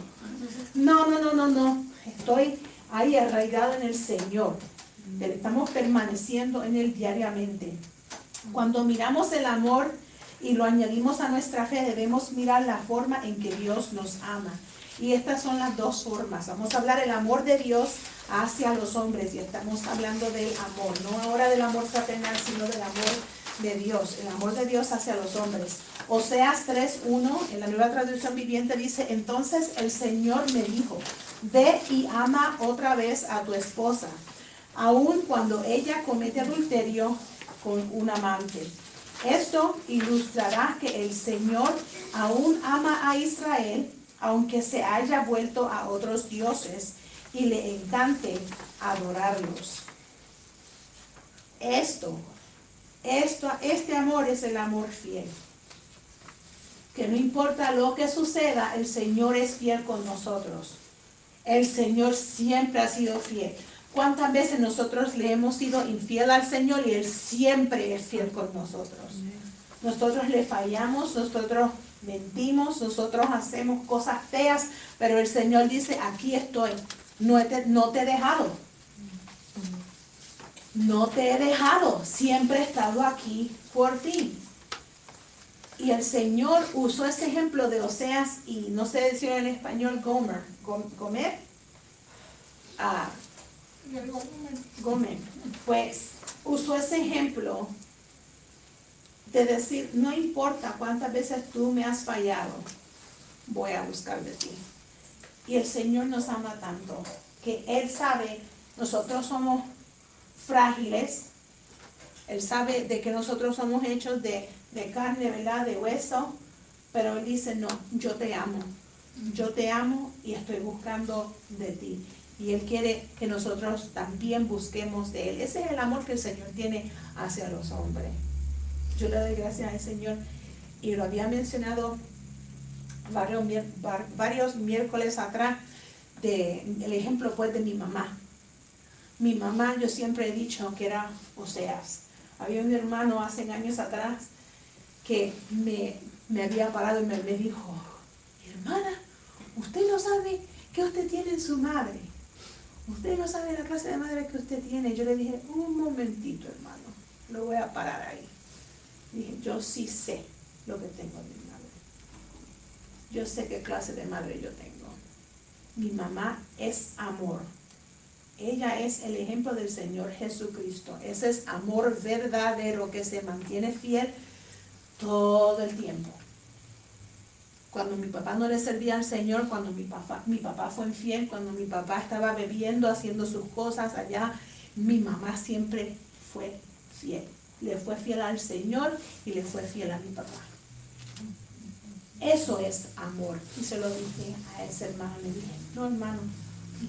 No, no, no, no, no. Estoy ahí arraigado en el Señor. Estamos permaneciendo en Él diariamente. Cuando miramos el amor y lo añadimos a nuestra fe, debemos mirar la forma en que Dios nos ama. Y estas son las dos formas. Vamos a hablar el amor de Dios hacia los hombres y estamos hablando del amor, no ahora del amor fraternal, sino del amor de Dios, el amor de Dios hacia los hombres. Oseas 3.1 en la nueva traducción viviente dice, entonces el Señor me dijo, ve y ama otra vez a tu esposa, aun cuando ella comete adulterio con un amante. Esto ilustrará que el Señor aún ama a Israel, aunque se haya vuelto a otros dioses y le encante adorarlos. Esto, esto, este amor es el amor fiel. Que no importa lo que suceda, el Señor es fiel con nosotros. El Señor siempre ha sido fiel. ¿Cuántas veces nosotros le hemos sido infiel al Señor y Él siempre es fiel con nosotros? Nosotros le fallamos, nosotros mentimos, nosotros hacemos cosas feas, pero el Señor dice, aquí estoy, no te, he dejado. No te he dejado, siempre he estado aquí por ti. Y el Señor usó ese ejemplo de Oseas y no sé decir en español Gomer, Gomer, ah, Gomer, pues usó ese ejemplo de decir, no importa cuántas veces tú me has fallado, voy a buscar de ti. Y el Señor nos ama tanto que Él sabe, nosotros somos frágiles, Él sabe de que nosotros somos hechos de, de carne, ¿verdad? De hueso, pero Él dice, no, yo te amo, yo te amo y estoy buscando de ti. Y Él quiere que nosotros también busquemos de Él. Ese es el amor que el Señor tiene hacia los hombres. Yo le doy gracias al Señor y lo había mencionado varios, miércoles atrás el ejemplo pues de mi mamá. Mi mamá yo siempre he dicho que era Oseas. Había un hermano hace años atrás que me, había parado y me, me dijo, hermana, usted no sabe qué usted tiene en su madre. Usted no sabe la clase de madre que usted tiene. Yo le dije, un momentito, hermano, lo voy a parar ahí. Dije, yo sí sé lo que tengo en mi madre. Yo sé qué clase de madre yo tengo. Mi mamá es amor. Ella es el ejemplo del Señor Jesucristo. Ese es amor verdadero que se mantiene fiel todo el tiempo. Cuando mi papá no le servía al Señor, cuando mi papá, mi papá fue infiel, cuando mi papá estaba bebiendo, haciendo sus cosas allá, mi mamá siempre fue fiel le fue fiel al Señor y le fue fiel a mi papá. Eso es amor. Y se lo dije a ese hermano. Le dije, no hermano,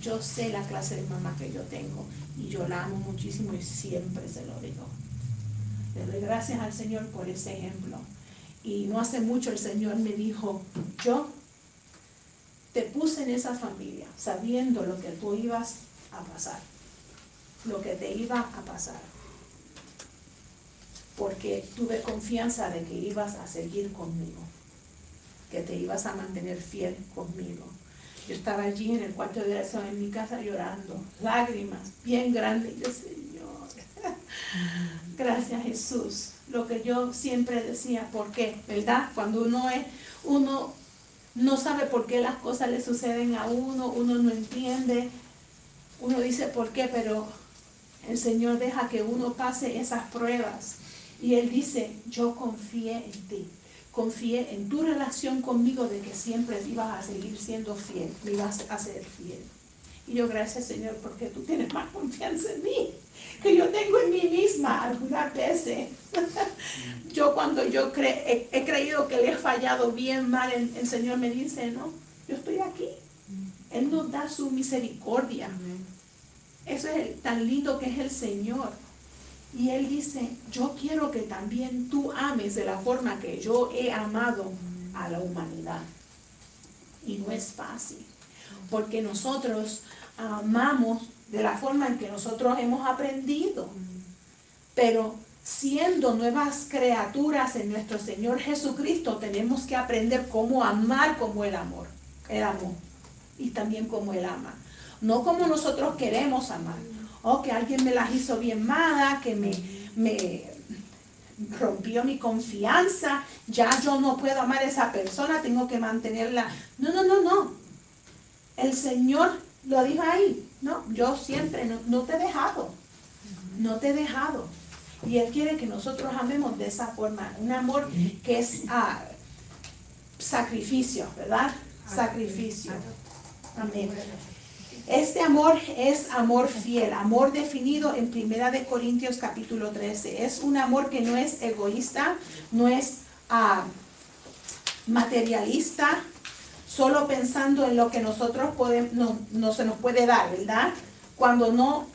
yo sé la clase de mamá que yo tengo y yo la amo muchísimo y siempre se lo digo. Le doy gracias al Señor por ese ejemplo. Y no hace mucho el Señor me dijo, yo te puse en esa familia sabiendo lo que tú ibas a pasar, lo que te iba a pasar porque tuve confianza de que ibas a seguir conmigo, que te ibas a mantener fiel conmigo. Yo estaba allí en el cuarto de oración en mi casa llorando, lágrimas bien grandes. Yo, Señor, gracias Jesús. Lo que yo siempre decía, ¿por qué? ¿Verdad? Cuando uno es, uno no sabe por qué las cosas le suceden a uno, uno no entiende, uno dice por qué, pero el Señor deja que uno pase esas pruebas y él dice, yo confié en ti, confié en tu relación conmigo de que siempre ibas a seguir siendo fiel, ibas a ser fiel. Y yo gracias Señor porque tú tienes más confianza en mí que yo tengo en mí misma algunas veces. yo cuando yo he, creído que le he fallado bien mal, el, Señor me dice, no, yo estoy aquí. Él nos da su misericordia. Eso es tan lindo que es el Señor. Y él dice, yo quiero que también tú ames de la forma que yo he amado a la humanidad. Y no es fácil, porque nosotros amamos de la forma en que nosotros hemos aprendido. Pero siendo nuevas criaturas en nuestro Señor Jesucristo, tenemos que aprender cómo amar como el amor, el amor, y también como Él ama. No como nosotros queremos amar, o que alguien me las hizo bien mala, que me, me rompió mi confianza, ya yo no puedo amar a esa persona, tengo que mantenerla. No, no, no, no. El Señor lo dijo ahí, no, yo siempre no, no te he dejado, no te he dejado. Y Él quiere que nosotros amemos de esa forma. Un amor que es ah, sacrificio, ¿verdad? Sacrificio. Amén. Este amor es amor fiel, amor definido en Primera de Corintios capítulo 13. Es un amor que no es egoísta, no es ah, materialista, solo pensando en lo que nosotros podemos, no, no se nos puede dar, ¿verdad? Cuando no,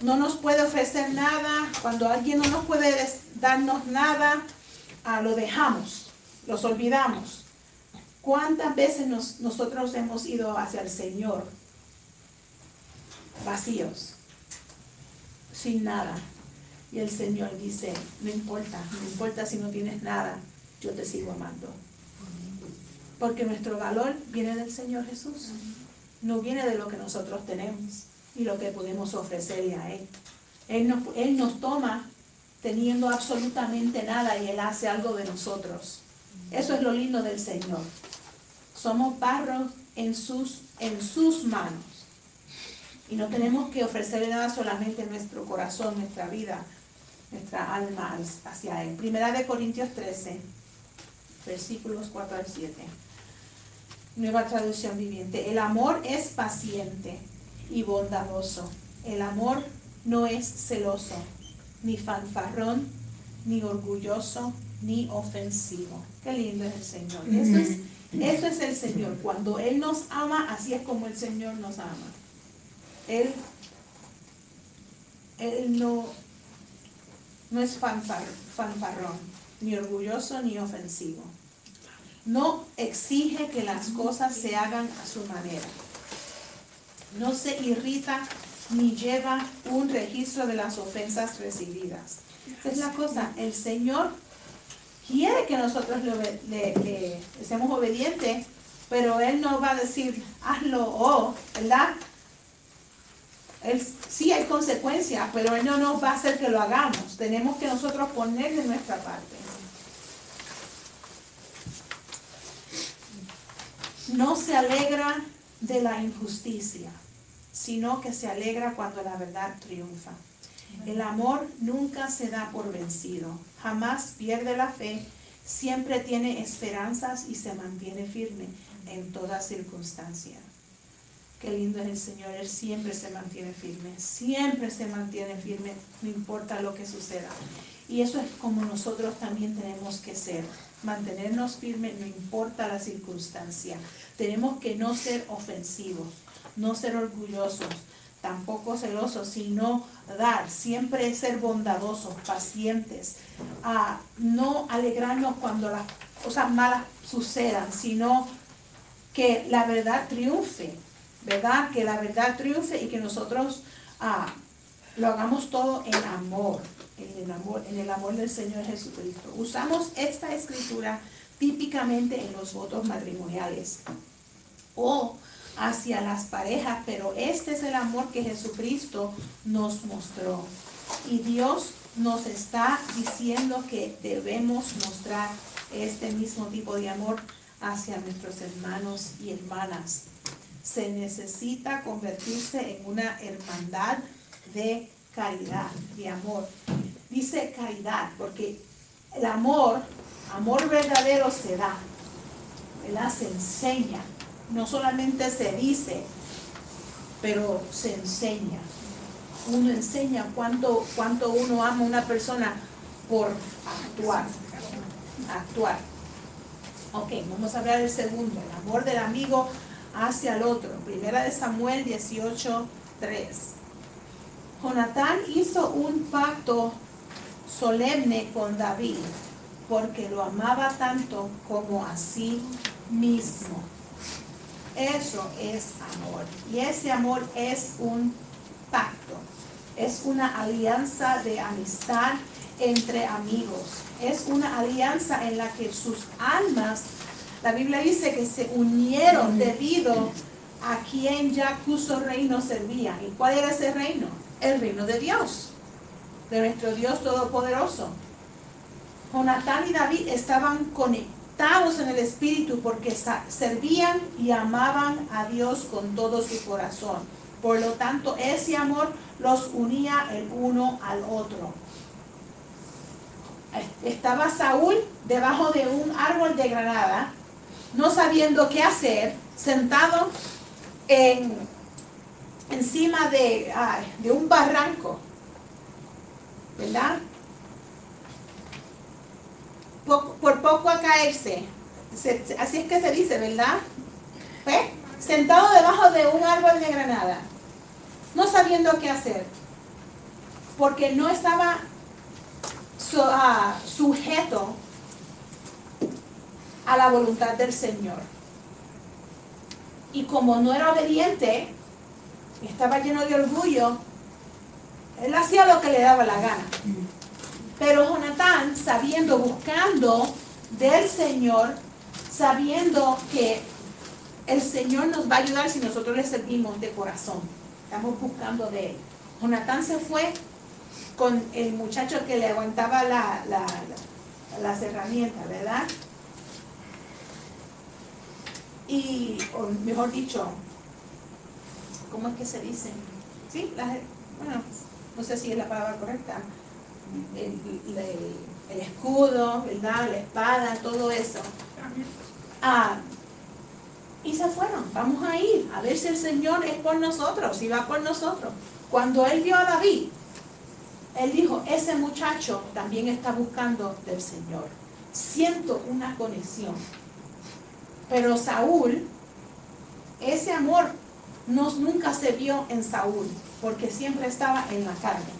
no nos puede ofrecer nada, cuando alguien no nos puede darnos nada, ah, lo dejamos, los olvidamos. ¿Cuántas veces nos- nosotros hemos ido hacia el Señor vacíos, sin nada? Y el Señor dice, no importa, no importa si no tienes nada, yo te sigo amando. Porque nuestro valor viene del Señor Jesús, no viene de lo que nosotros tenemos y lo que podemos ofrecerle a Él. Él nos, toma teniendo absolutamente nada y Él hace algo de nosotros. Eso es lo lindo del Señor. Somos barro en sus, en sus manos. Y no tenemos que ofrecerle nada solamente nuestro corazón, nuestra vida, nuestra alma hacia Él. Primera de Corintios 13, versículos 4 al 7. Nueva traducción viviente. El amor es paciente y bondadoso. El amor no es celoso, ni fanfarrón, ni orgulloso, ni ofensivo. Qué lindo es el Señor. Eso es, eso es el Señor. Cuando Él nos ama, así es como el Señor nos ama. Él, él no, no es fanfar, fanfarrón, ni orgulloso, ni ofensivo. No exige que las cosas se hagan a su manera. No se irrita ni lleva un registro de las ofensas recibidas. Esa es la cosa, el Señor quiere que nosotros le, seamos obedientes, pero Él no va a decir, hazlo o, ¿verdad? Él, sí hay consecuencias, pero Él no nos va a hacer que lo hagamos. Tenemos que nosotros poner de nuestra parte. No se alegra de la injusticia, sino que se alegra cuando la verdad triunfa. El amor nunca se da por vencido, jamás pierde la fe, siempre tiene esperanzas y se mantiene firme en toda circunstancia. Qué lindo es el Señor, Él siempre se mantiene firme, siempre se mantiene firme, no importa lo que suceda. Y eso es como nosotros también tenemos que ser, mantenernos firmes, no importa la circunstancia. Tenemos que no ser ofensivos, no ser orgullosos, tampoco celosos, sino dar, siempre ser bondadosos, pacientes, a no alegrarnos cuando las cosas malas sucedan, sino que la verdad triunfe, ¿verdad? Que la verdad triunfe y que nosotros ah, lo hagamos todo en amor, en el amor, en el amor del Señor Jesucristo. Usamos esta escritura típicamente en los votos matrimoniales o hacia las parejas, pero este es el amor que Jesucristo nos mostró. Y Dios nos está diciendo que debemos mostrar este mismo tipo de amor hacia nuestros hermanos y hermanas. Se necesita convertirse en una hermandad de caridad, de amor. Dice caridad, porque el amor, amor verdadero se da. Se enseña, no solamente se dice, pero se enseña. Uno enseña cuánto, cuánto uno ama a una persona por actuar, actuar. Ok, vamos a hablar del segundo, el amor del amigo hacia el otro. Primera de Samuel 18, 3. Jonatán hizo un pacto solemne con David porque lo amaba tanto como a sí mismo. Eso es amor. Y ese amor es un pacto. Es una alianza de amistad entre amigos. Es una alianza en la que sus almas, la Biblia dice que se unieron debido a quien ya cuyo reino servía. ¿Y cuál era ese reino? El reino de Dios, de nuestro Dios Todopoderoso. Jonatán y David estaban conectados en el Espíritu porque servían y amaban a Dios con todo su corazón. Por lo tanto, ese amor los unía el uno al otro. estaba Saúl debajo de un árbol de granada, no sabiendo qué hacer, sentado en, encima de un barranco, ¿verdad? por poco a caerse. así es que se dice, ¿verdad? ¿Ve? Sentado debajo de un árbol de granada, no sabiendo qué hacer, porque no estaba Ah, sujeto a la voluntad del Señor. Y como no era obediente, estaba lleno de orgullo, él hacía lo que le daba la gana. Pero Jonatán, sabiendo, buscando del Señor, sabiendo que el Señor nos va a ayudar si nosotros le servimos de corazón. Estamos buscando de él. Jonatán se fue con el muchacho que le aguantaba la, las herramientas, ¿verdad? Y, o mejor dicho, ¿cómo es que se dice? Sí, bueno, no sé si es la palabra correcta. El, escudo, ¿verdad? La espada, todo eso. Ah, y se fueron, vamos a ir a ver si el Señor es por nosotros, si va por nosotros. Cuando él vio a David, él dijo, ese muchacho también está buscando del Señor. Siento una conexión. Pero Saúl, ese amor no, nunca se vio en Saúl, porque siempre estaba en la carne.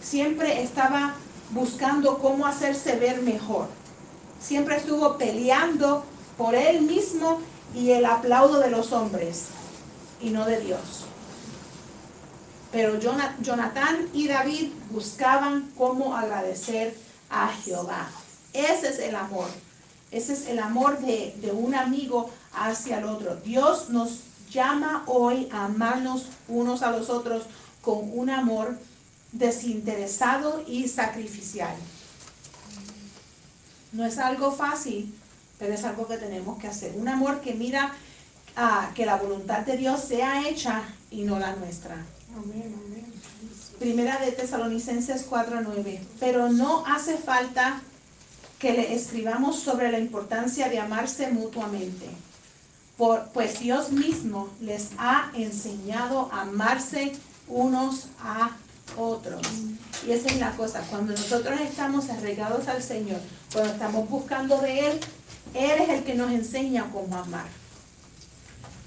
Siempre estaba buscando cómo hacerse ver mejor. Siempre estuvo peleando por él mismo y el aplauso de los hombres y no de Dios. Pero Jonatán y David buscaban cómo agradecer a Jehová. Ese es el amor. Ese es el amor de, un amigo hacia el otro. Dios nos llama hoy a amarnos unos a los otros con un amor desinteresado y sacrificial. No es algo fácil, pero es algo que tenemos que hacer. Un amor que mira a que la voluntad de Dios sea hecha y no la nuestra. Primera de Tesalonicenses 4:9. Pero no hace falta que le escribamos sobre la importancia de amarse mutuamente. Por, pues Dios mismo les ha enseñado a amarse unos a otros. Y esa es la cosa, cuando nosotros estamos arraigados al Señor, cuando estamos buscando de Él, Él es el que nos enseña cómo amar.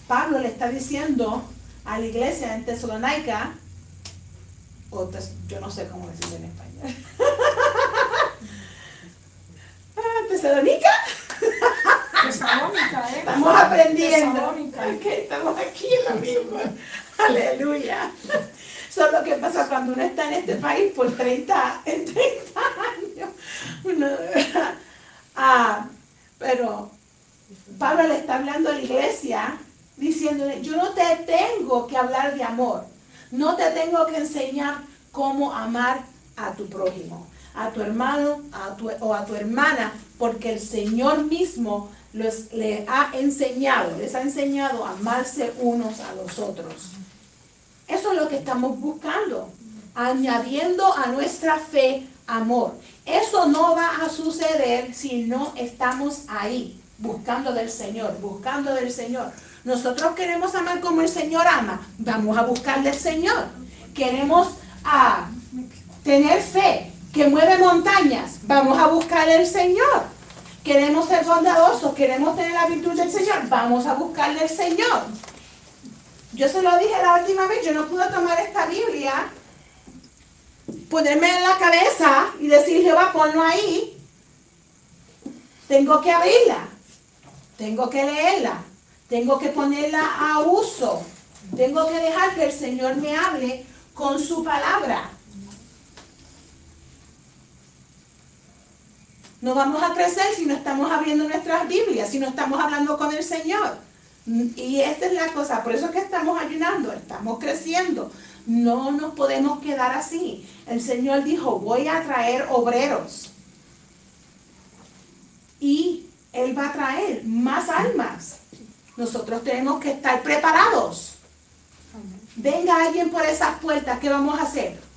Pablo le está diciendo a la iglesia en Tesalónica, o yo no sé cómo decirlo en español. Ah, ¿Tesalónica? ¿Eh? Estamos aprendiendo. estamos aquí en la misma. Aleluya. Eso lo que pasa cuando uno está en este país por 30, 30 años. ah, pero Pablo le está hablando a la iglesia diciéndole, yo no te tengo que hablar de amor, no te tengo que enseñar cómo amar a tu prójimo, a tu hermano a tu, o a tu hermana, porque el Señor mismo les, le ha enseñado, les ha enseñado a amarse unos a los otros. Eso es lo que estamos buscando, añadiendo a nuestra fe amor. Eso no va a suceder si no estamos ahí, buscando del Señor, buscando del Señor. Nosotros queremos amar como el Señor ama. Vamos a buscarle al Señor. Queremos ah, tener fe que mueve montañas. Vamos a buscarle al Señor. Queremos ser bondadosos. Queremos tener la virtud del Señor. Vamos a buscarle al Señor. Yo se lo dije la última vez. Yo no pude tomar esta Biblia, ponerme en la cabeza y decir, Jehová, ponlo ahí. Tengo que abrirla. Tengo que leerla. Tengo que ponerla a uso. Tengo que dejar que el Señor me hable con su palabra. No vamos a crecer si no estamos abriendo nuestras Biblias, si no estamos hablando con el Señor. Y esta es la cosa, por eso es que estamos ayunando, estamos creciendo. No nos podemos quedar así. El Señor dijo, voy a traer obreros. Y Él va a traer más almas. Nosotros tenemos que estar preparados. Venga alguien por esas puertas, ¿qué vamos a hacer?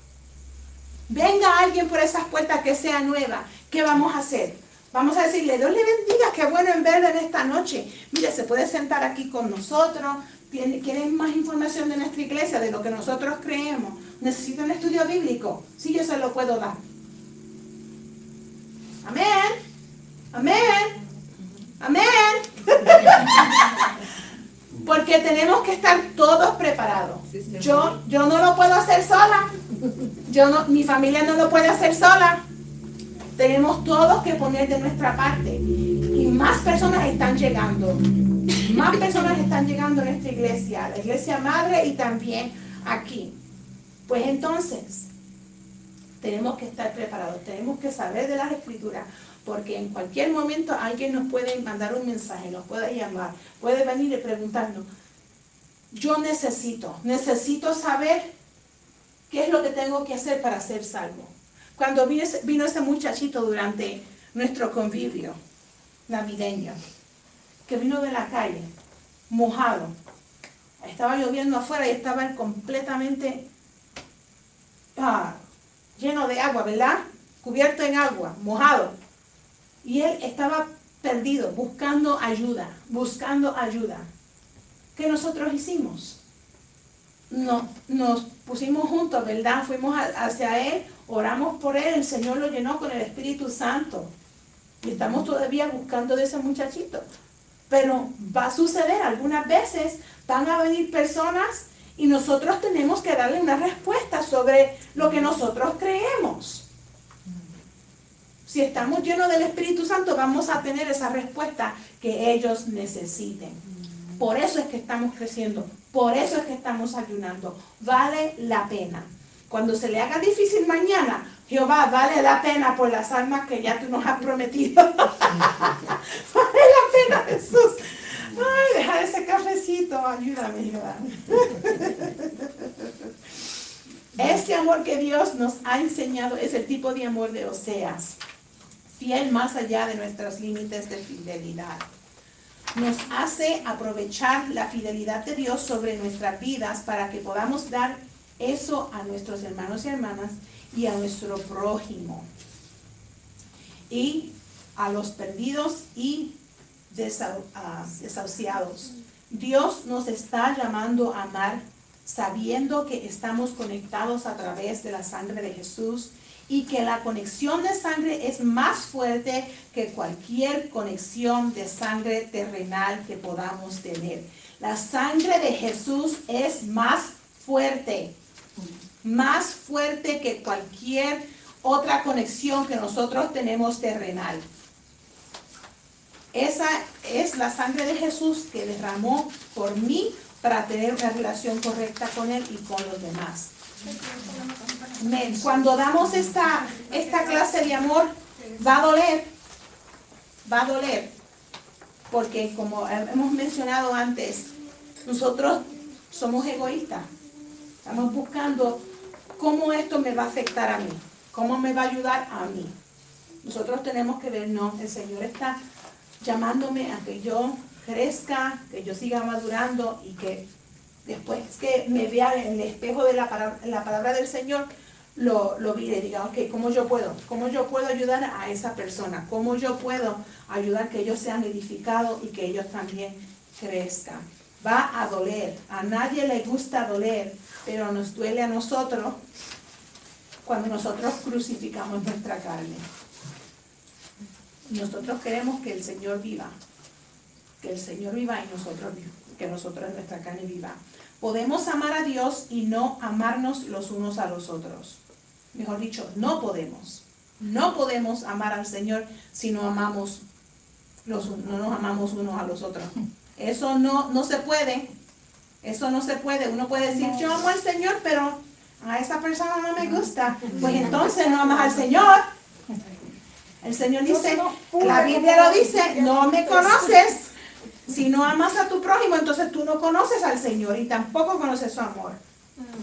venga alguien por esas puertas que sea nueva, ¿qué vamos a hacer? Vamos a decirle, Dios le bendiga, qué bueno en verle en esta noche. Mire, se puede sentar aquí con nosotros. ¿Quieren más información de nuestra iglesia, de lo que nosotros creemos? ¿Necesita un estudio bíblico? Sí, yo se lo puedo dar. Amén. Amén. Amén. Porque tenemos que estar todos preparados. Yo, yo no lo puedo hacer sola. Yo no, mi familia no lo puede hacer sola. Tenemos todos que poner de nuestra parte. Y más personas están llegando. Más personas están llegando a nuestra iglesia, la iglesia madre y también aquí. Pues entonces, tenemos que estar preparados, tenemos que saber de las escrituras, porque en cualquier momento alguien nos puede mandar un mensaje, nos puede llamar, puede venir y preguntarnos, yo necesito, necesito saber qué es lo que tengo que hacer para ser salvo. Cuando vino ese muchachito durante nuestro convivio navideño, que vino de la calle, mojado, estaba lloviendo afuera y estaba completamente ah, lleno de agua, ¿verdad? Cubierto en agua, mojado. Y él estaba perdido, buscando ayuda, buscando ayuda. ¿Qué nosotros hicimos? No, nos pusimos juntos, ¿verdad? Fuimos hacia él, oramos por él, el Señor lo llenó con el Espíritu Santo. Y estamos todavía buscando de ese muchachito. Pero va a suceder, algunas veces van a venir personas y nosotros tenemos que darle una respuesta sobre lo que nosotros creemos. Si estamos llenos del Espíritu Santo, vamos a tener esa respuesta que ellos necesiten. Por eso es que estamos creciendo, por eso es que estamos ayunando. Vale la pena. Cuando se le haga difícil mañana, Jehová, vale la pena por las almas que ya tú nos has prometido. vale la pena, Jesús. Ay, deja ese cafecito, ayúdame, Jehová. Este amor que Dios nos ha enseñado es el tipo de amor de Oseas fiel más allá de nuestros límites de fidelidad. Nos hace aprovechar la fidelidad de Dios sobre nuestras vidas para que podamos dar eso a nuestros hermanos y hermanas y a nuestro prójimo. Y a los perdidos y ah, desahuciados. Dios nos está llamando a amar sabiendo que estamos conectados a través de la sangre de Jesús y que la conexión de sangre es más fuerte que cualquier conexión de sangre terrenal que podamos tener. La sangre de Jesús es más fuerte, más fuerte que cualquier otra conexión que nosotros tenemos terrenal. Esa es la sangre de Jesús que derramó por mí para tener una relación correcta con Él y con los demás. Cuando damos esta, esta clase de amor, va a doler, va a doler, porque como hemos mencionado antes, nosotros somos egoístas, estamos buscando cómo esto me va a afectar a mí, cómo me va a ayudar a mí. Nosotros tenemos que ver, no, el Señor está llamándome a que yo crezca, que yo siga madurando y que después que me vea en el espejo de la, palabra, del Señor, lo, lo y diga, ok, ¿cómo yo puedo? ¿Cómo yo puedo ayudar a esa persona? ¿Cómo yo puedo ayudar que ellos sean edificados y que ellos también crezcan? Va a doler. A nadie le gusta doler, pero nos duele a nosotros cuando nosotros crucificamos nuestra carne. Nosotros queremos que el Señor viva, que el Señor viva y nosotros que nosotros nuestra carne viva. Podemos amar a Dios y no amarnos los unos a los otros. Mejor dicho, no podemos. No podemos amar al Señor si no amamos los, no nos amamos unos a los otros. Eso no, no se puede. Eso no se puede. Uno puede decir, yo amo al Señor, pero a esa persona no me gusta. Pues entonces no amas al Señor. El Señor dice, la Biblia lo dice, no me conoces si no amas a tu prójimo, entonces tú no conoces al Señor y tampoco conoces su amor.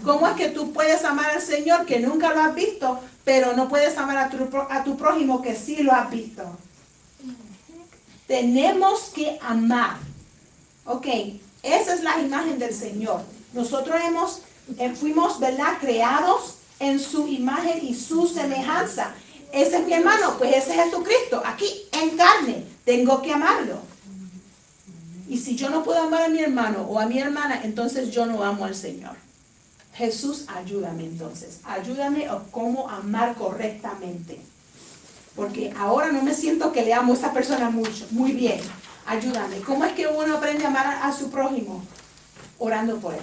¿Cómo es que tú puedes amar al Señor que nunca lo has visto, pero no puedes amar a tu, a tu prójimo que sí lo has visto? Tenemos que amar. Ok, esa es la imagen del Señor. Nosotros hemos, eh, fuimos, ¿verdad? Creados en su imagen y su semejanza. Ese es mi hermano, pues ese es Jesucristo, aquí en carne. Tengo que amarlo. Y si yo no puedo amar a mi hermano o a mi hermana, entonces yo no amo al Señor. Jesús, ayúdame entonces. Ayúdame a cómo amar correctamente. Porque ahora no me siento que le amo a esa persona mucho, muy bien. Ayúdame. ¿Cómo es que uno aprende a amar a su prójimo? Orando por él.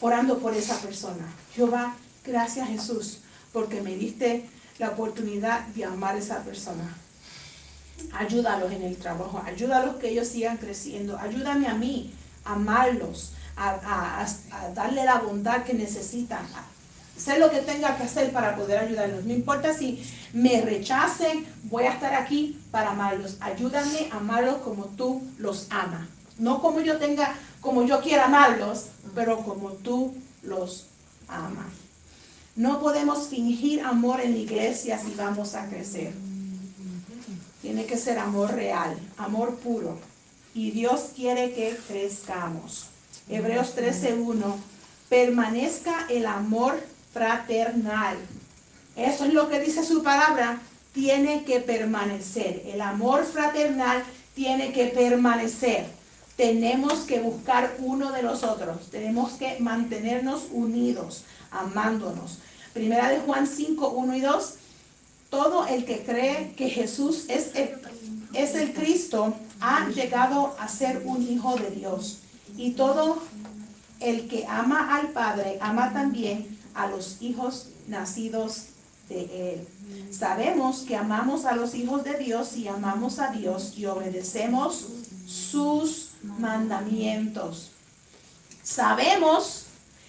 Orando por esa persona. Jehová, gracias Jesús, porque me diste la oportunidad de amar a esa persona. Ayúdalos en el trabajo, ayúdalos que ellos sigan creciendo. Ayúdame a mí a amarlos, a, a- a darle la bondad que necesitan. Sé lo que tenga que hacer para poder ayudarlos. No importa si me rechacen, voy a estar aquí para amarlos. Ayúdame a amarlos como tú los amas. No como yo tenga, como yo quiera amarlos, pero como tú los amas. No podemos fingir amor en la iglesia si vamos a crecer. Tiene que ser amor real, amor puro. Y Dios quiere que crezcamos. Hebreos 13:1. Permanezca el amor fraternal. Eso es lo que dice su palabra. Tiene que permanecer. El amor fraternal tiene que permanecer. Tenemos que buscar uno de los otros. Tenemos que mantenernos unidos, amándonos. Primera de Juan 5, 1 y 2. Todo el que cree que Jesús es el, es el Cristo ha llegado a ser un hijo de Dios. Y todo el que ama al Padre ama también a los hijos nacidos de Él. Sabemos que amamos a los hijos de Dios y amamos a Dios y obedecemos sus mandamientos. Sabemos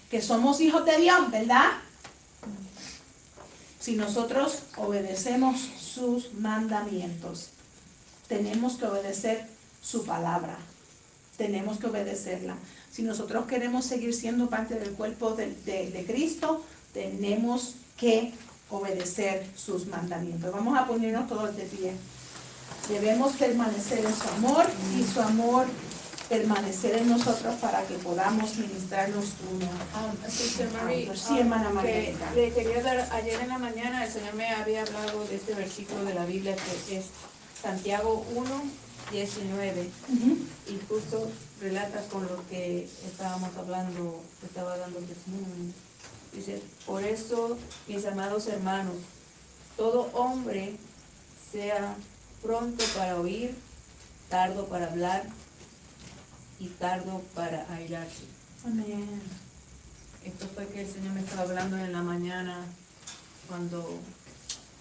que somos hijos de Dios, ¿verdad? Si nosotros obedecemos sus mandamientos, tenemos que obedecer su palabra. Tenemos que obedecerla. Si nosotros queremos seguir siendo parte del cuerpo de, de- de Cristo, tenemos que obedecer sus mandamientos. Vamos a ponernos todos de pie. Debemos permanecer en su amor y su amor permanecer en nosotros para que podamos ministrarnos uno Um, Sister Marie, Sí, hermana um, que le quería dar, ayer en la mañana el Señor me había hablado de este versículo de la Biblia que es Santiago 1, 19 Ujú. y justo relata con lo que estábamos hablando, estaba dando el testimonio. Dice, por eso, mis amados hermanos, todo hombre sea pronto para oír, tardo para hablar y tardo para airarse. Amén. Esto fue que el Señor me estaba hablando en la mañana cuando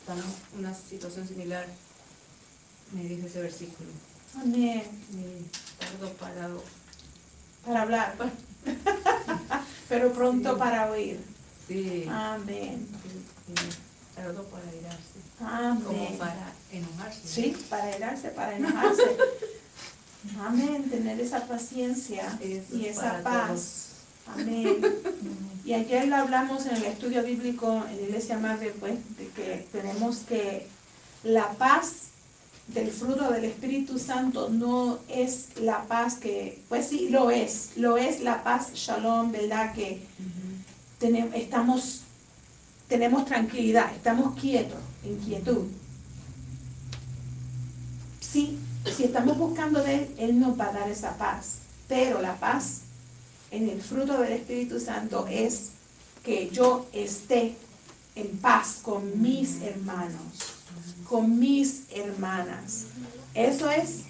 estaba en una situación similar. Me dijo ese versículo. Amén. Y tardo para Para hablar, pero pronto Sí. para oír. sí, Amén. tardo para irarse, como Amén. para enojarse. Sí, para helarse, para enojarse. Amén, tener esa paciencia Eso y es esa paz. Amén. Y ayer lo hablamos en el estudio bíblico en la Iglesia Madre, pues, de que tenemos que la paz del fruto del Espíritu Santo no es la paz que, pues sí, lo es, lo es la paz shalom, ¿verdad? Que tenemos, estamos, tenemos tranquilidad, estamos quietos, en quietud. Sí, si estamos buscando de Él, Él nos va a dar esa paz. Pero la paz en el fruto del Espíritu Santo es que yo esté en paz con mis hermanos, con mis hermanas. Eso es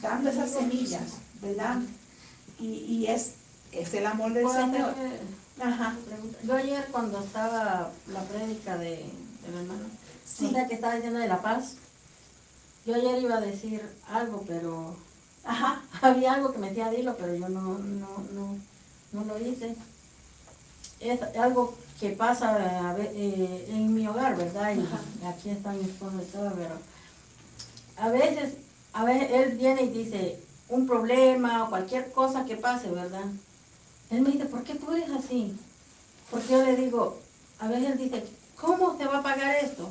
dando esas semillas, ¿verdad? Y, y es, es el amor del ¿Puedo Señor. Ajá. Yo ayer cuando estaba la prédica de, del hermano, Sí. o sea, que estaba diciendo de la paz, yo ayer iba a decir algo, pero Ajá. había algo que me decía dilo, pero yo no, no, no, no lo hice. Es algo que pasa eh, en mi hogar, ¿verdad? Y aquí está mi esposo y todo, pero a veces, a veces él viene y dice un problema o cualquier cosa que pase, ¿verdad? Él me dice, ¿por qué tú eres así? Porque yo le digo, a veces él dice, ¿cómo se va a pagar esto?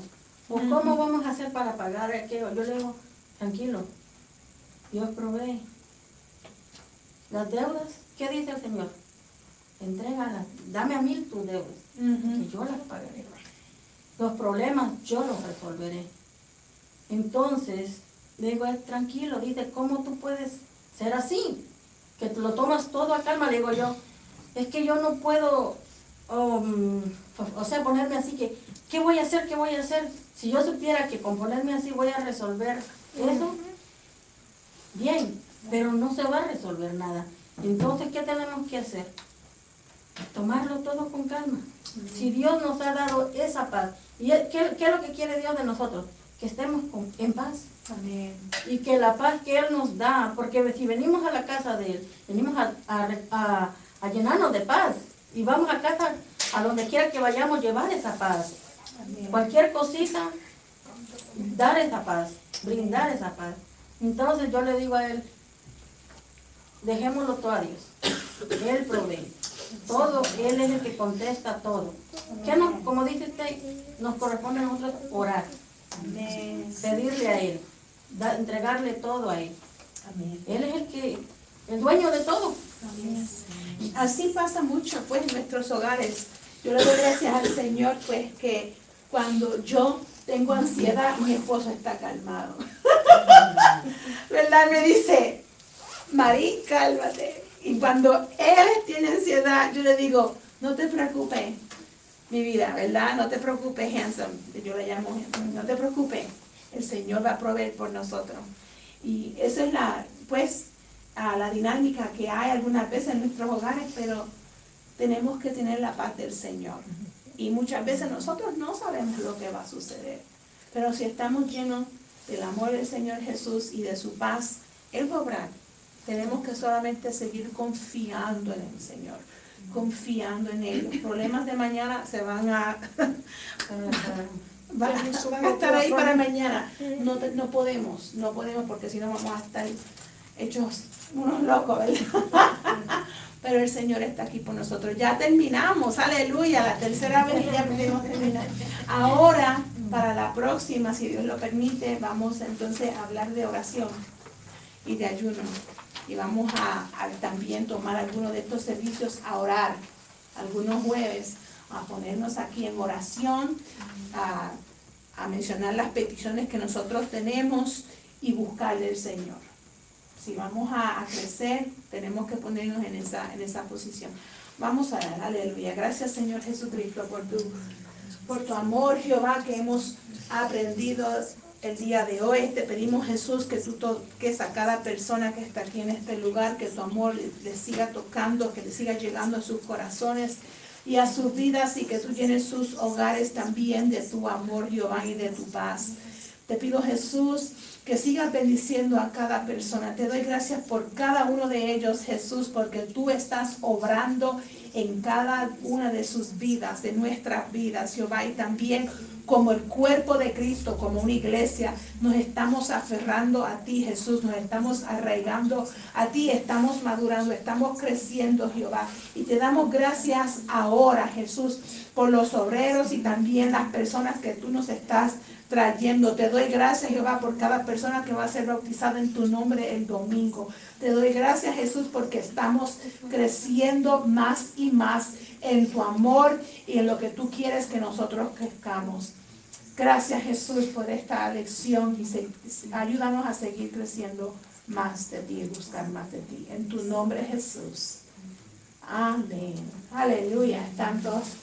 ¿O cómo vamos a hacer para pagar aquello? Yo le digo, tranquilo, Dios provee. Las deudas, ¿qué dice el Señor? Entrégala, dame a mí tus deudas, que yo las pagaré. Los problemas yo los resolveré. Entonces, le digo, "Eh, tranquilo, dice, ¿cómo tú puedes ser así? Que te lo tomas todo a calma, le digo yo, es que yo no puedo, um, o sea, ponerme así que, ¿qué voy a hacer? ¿Qué voy a hacer? Si yo supiera que con ponerme así voy a resolver eso, bien, pero no se va a resolver nada. Entonces, ¿qué tenemos que hacer? Tomarlo todo con calma. Si Dios nos ha dado esa paz, ¿y qué, qué es lo que quiere Dios de nosotros? Que estemos con- en paz Amén. y que la paz que Él nos da, porque si venimos a la casa de Él, venimos a, a- a- a llenarnos de paz y vamos a casa, a donde quiera que vayamos, llevar esa paz. Amén. Cualquier cosita, dar esa paz, brindar esa paz. Entonces yo le digo a Él, dejémoslo todo a Dios. Él provee. Todo, Él es el que contesta todo. ¿Qué nos, como dice usted, nos corresponde a nosotros orar, pedirle a Él, entregarle todo a Él. Él es el que, el dueño de todo. Así pasa mucho pues en nuestros hogares. Yo le doy gracias al Señor pues que cuando yo tengo ansiedad, mi esposo está calmado. ¿Verdad? Me dice, Marí, cálmate. Y cuando él tiene ansiedad, yo le digo, no te preocupes, mi vida, ¿verdad? No te preocupes, Hanson. Yo le llamo Hanson. No te preocupes. El Señor va a proveer por nosotros. Y esa es la, pues, a la dinámica que hay algunas veces en nuestros hogares, pero tenemos que tener la paz del Señor. Y muchas veces nosotros no sabemos lo que va a suceder. Pero si estamos llenos del amor del Señor Jesús y de su paz, Él va a obrar. Tenemos que solamente seguir confiando en el Señor, confiando en Él. Los problemas de mañana se van a, van a, van a estar ahí para mañana. No, no podemos, no podemos porque si no vamos a estar hechos unos locos, ¿verdad? Pero el Señor está aquí por nosotros. Ya terminamos, aleluya, la tercera vez ya pudimos terminar. Ahora, para la próxima, si Dios lo permite, vamos entonces a hablar de oración y de ayuno. Y vamos a, también tomar algunos de estos servicios a orar, algunos jueves, a ponernos aquí en oración, a, mencionar las peticiones que nosotros tenemos y buscarle al Señor si vamos a, a crecer, tenemos que ponernos en esa, en esa posición. Vamos a dar, aleluya. Gracias Señor Jesucristo por tu, por tu amor, Jehová, que hemos aprendido el día de hoy. Te pedimos Jesús que tú toques a cada persona que está aquí en este lugar, que tu amor le, siga tocando, que le siga llegando a sus corazones y a sus vidas y que tú llenes sus hogares también de tu amor, Jehová, y de tu paz. Te pido Jesús que sigas bendiciendo a cada persona. Te doy gracias por cada uno de ellos, Jesús, porque tú estás obrando en cada una de sus vidas, de nuestras vidas, Jehová, y también como el cuerpo de Cristo, como una iglesia, nos estamos aferrando a ti, Jesús, nos estamos arraigando a ti, estamos madurando, estamos creciendo, Jehová. Y te damos gracias ahora, Jesús, por los obreros y también las personas que tú nos estás trayendo. Te doy gracias, Jehová, por cada persona que va a ser bautizada en tu nombre el domingo. Te doy gracias, Jesús, porque estamos creciendo más y más en tu amor y en lo que tú quieres que nosotros crezcamos. Gracias, Jesús, por esta lección y ayúdanos a seguir creciendo más de ti y buscar más de ti. En tu nombre, Jesús. Amén. Aleluya. Están todos.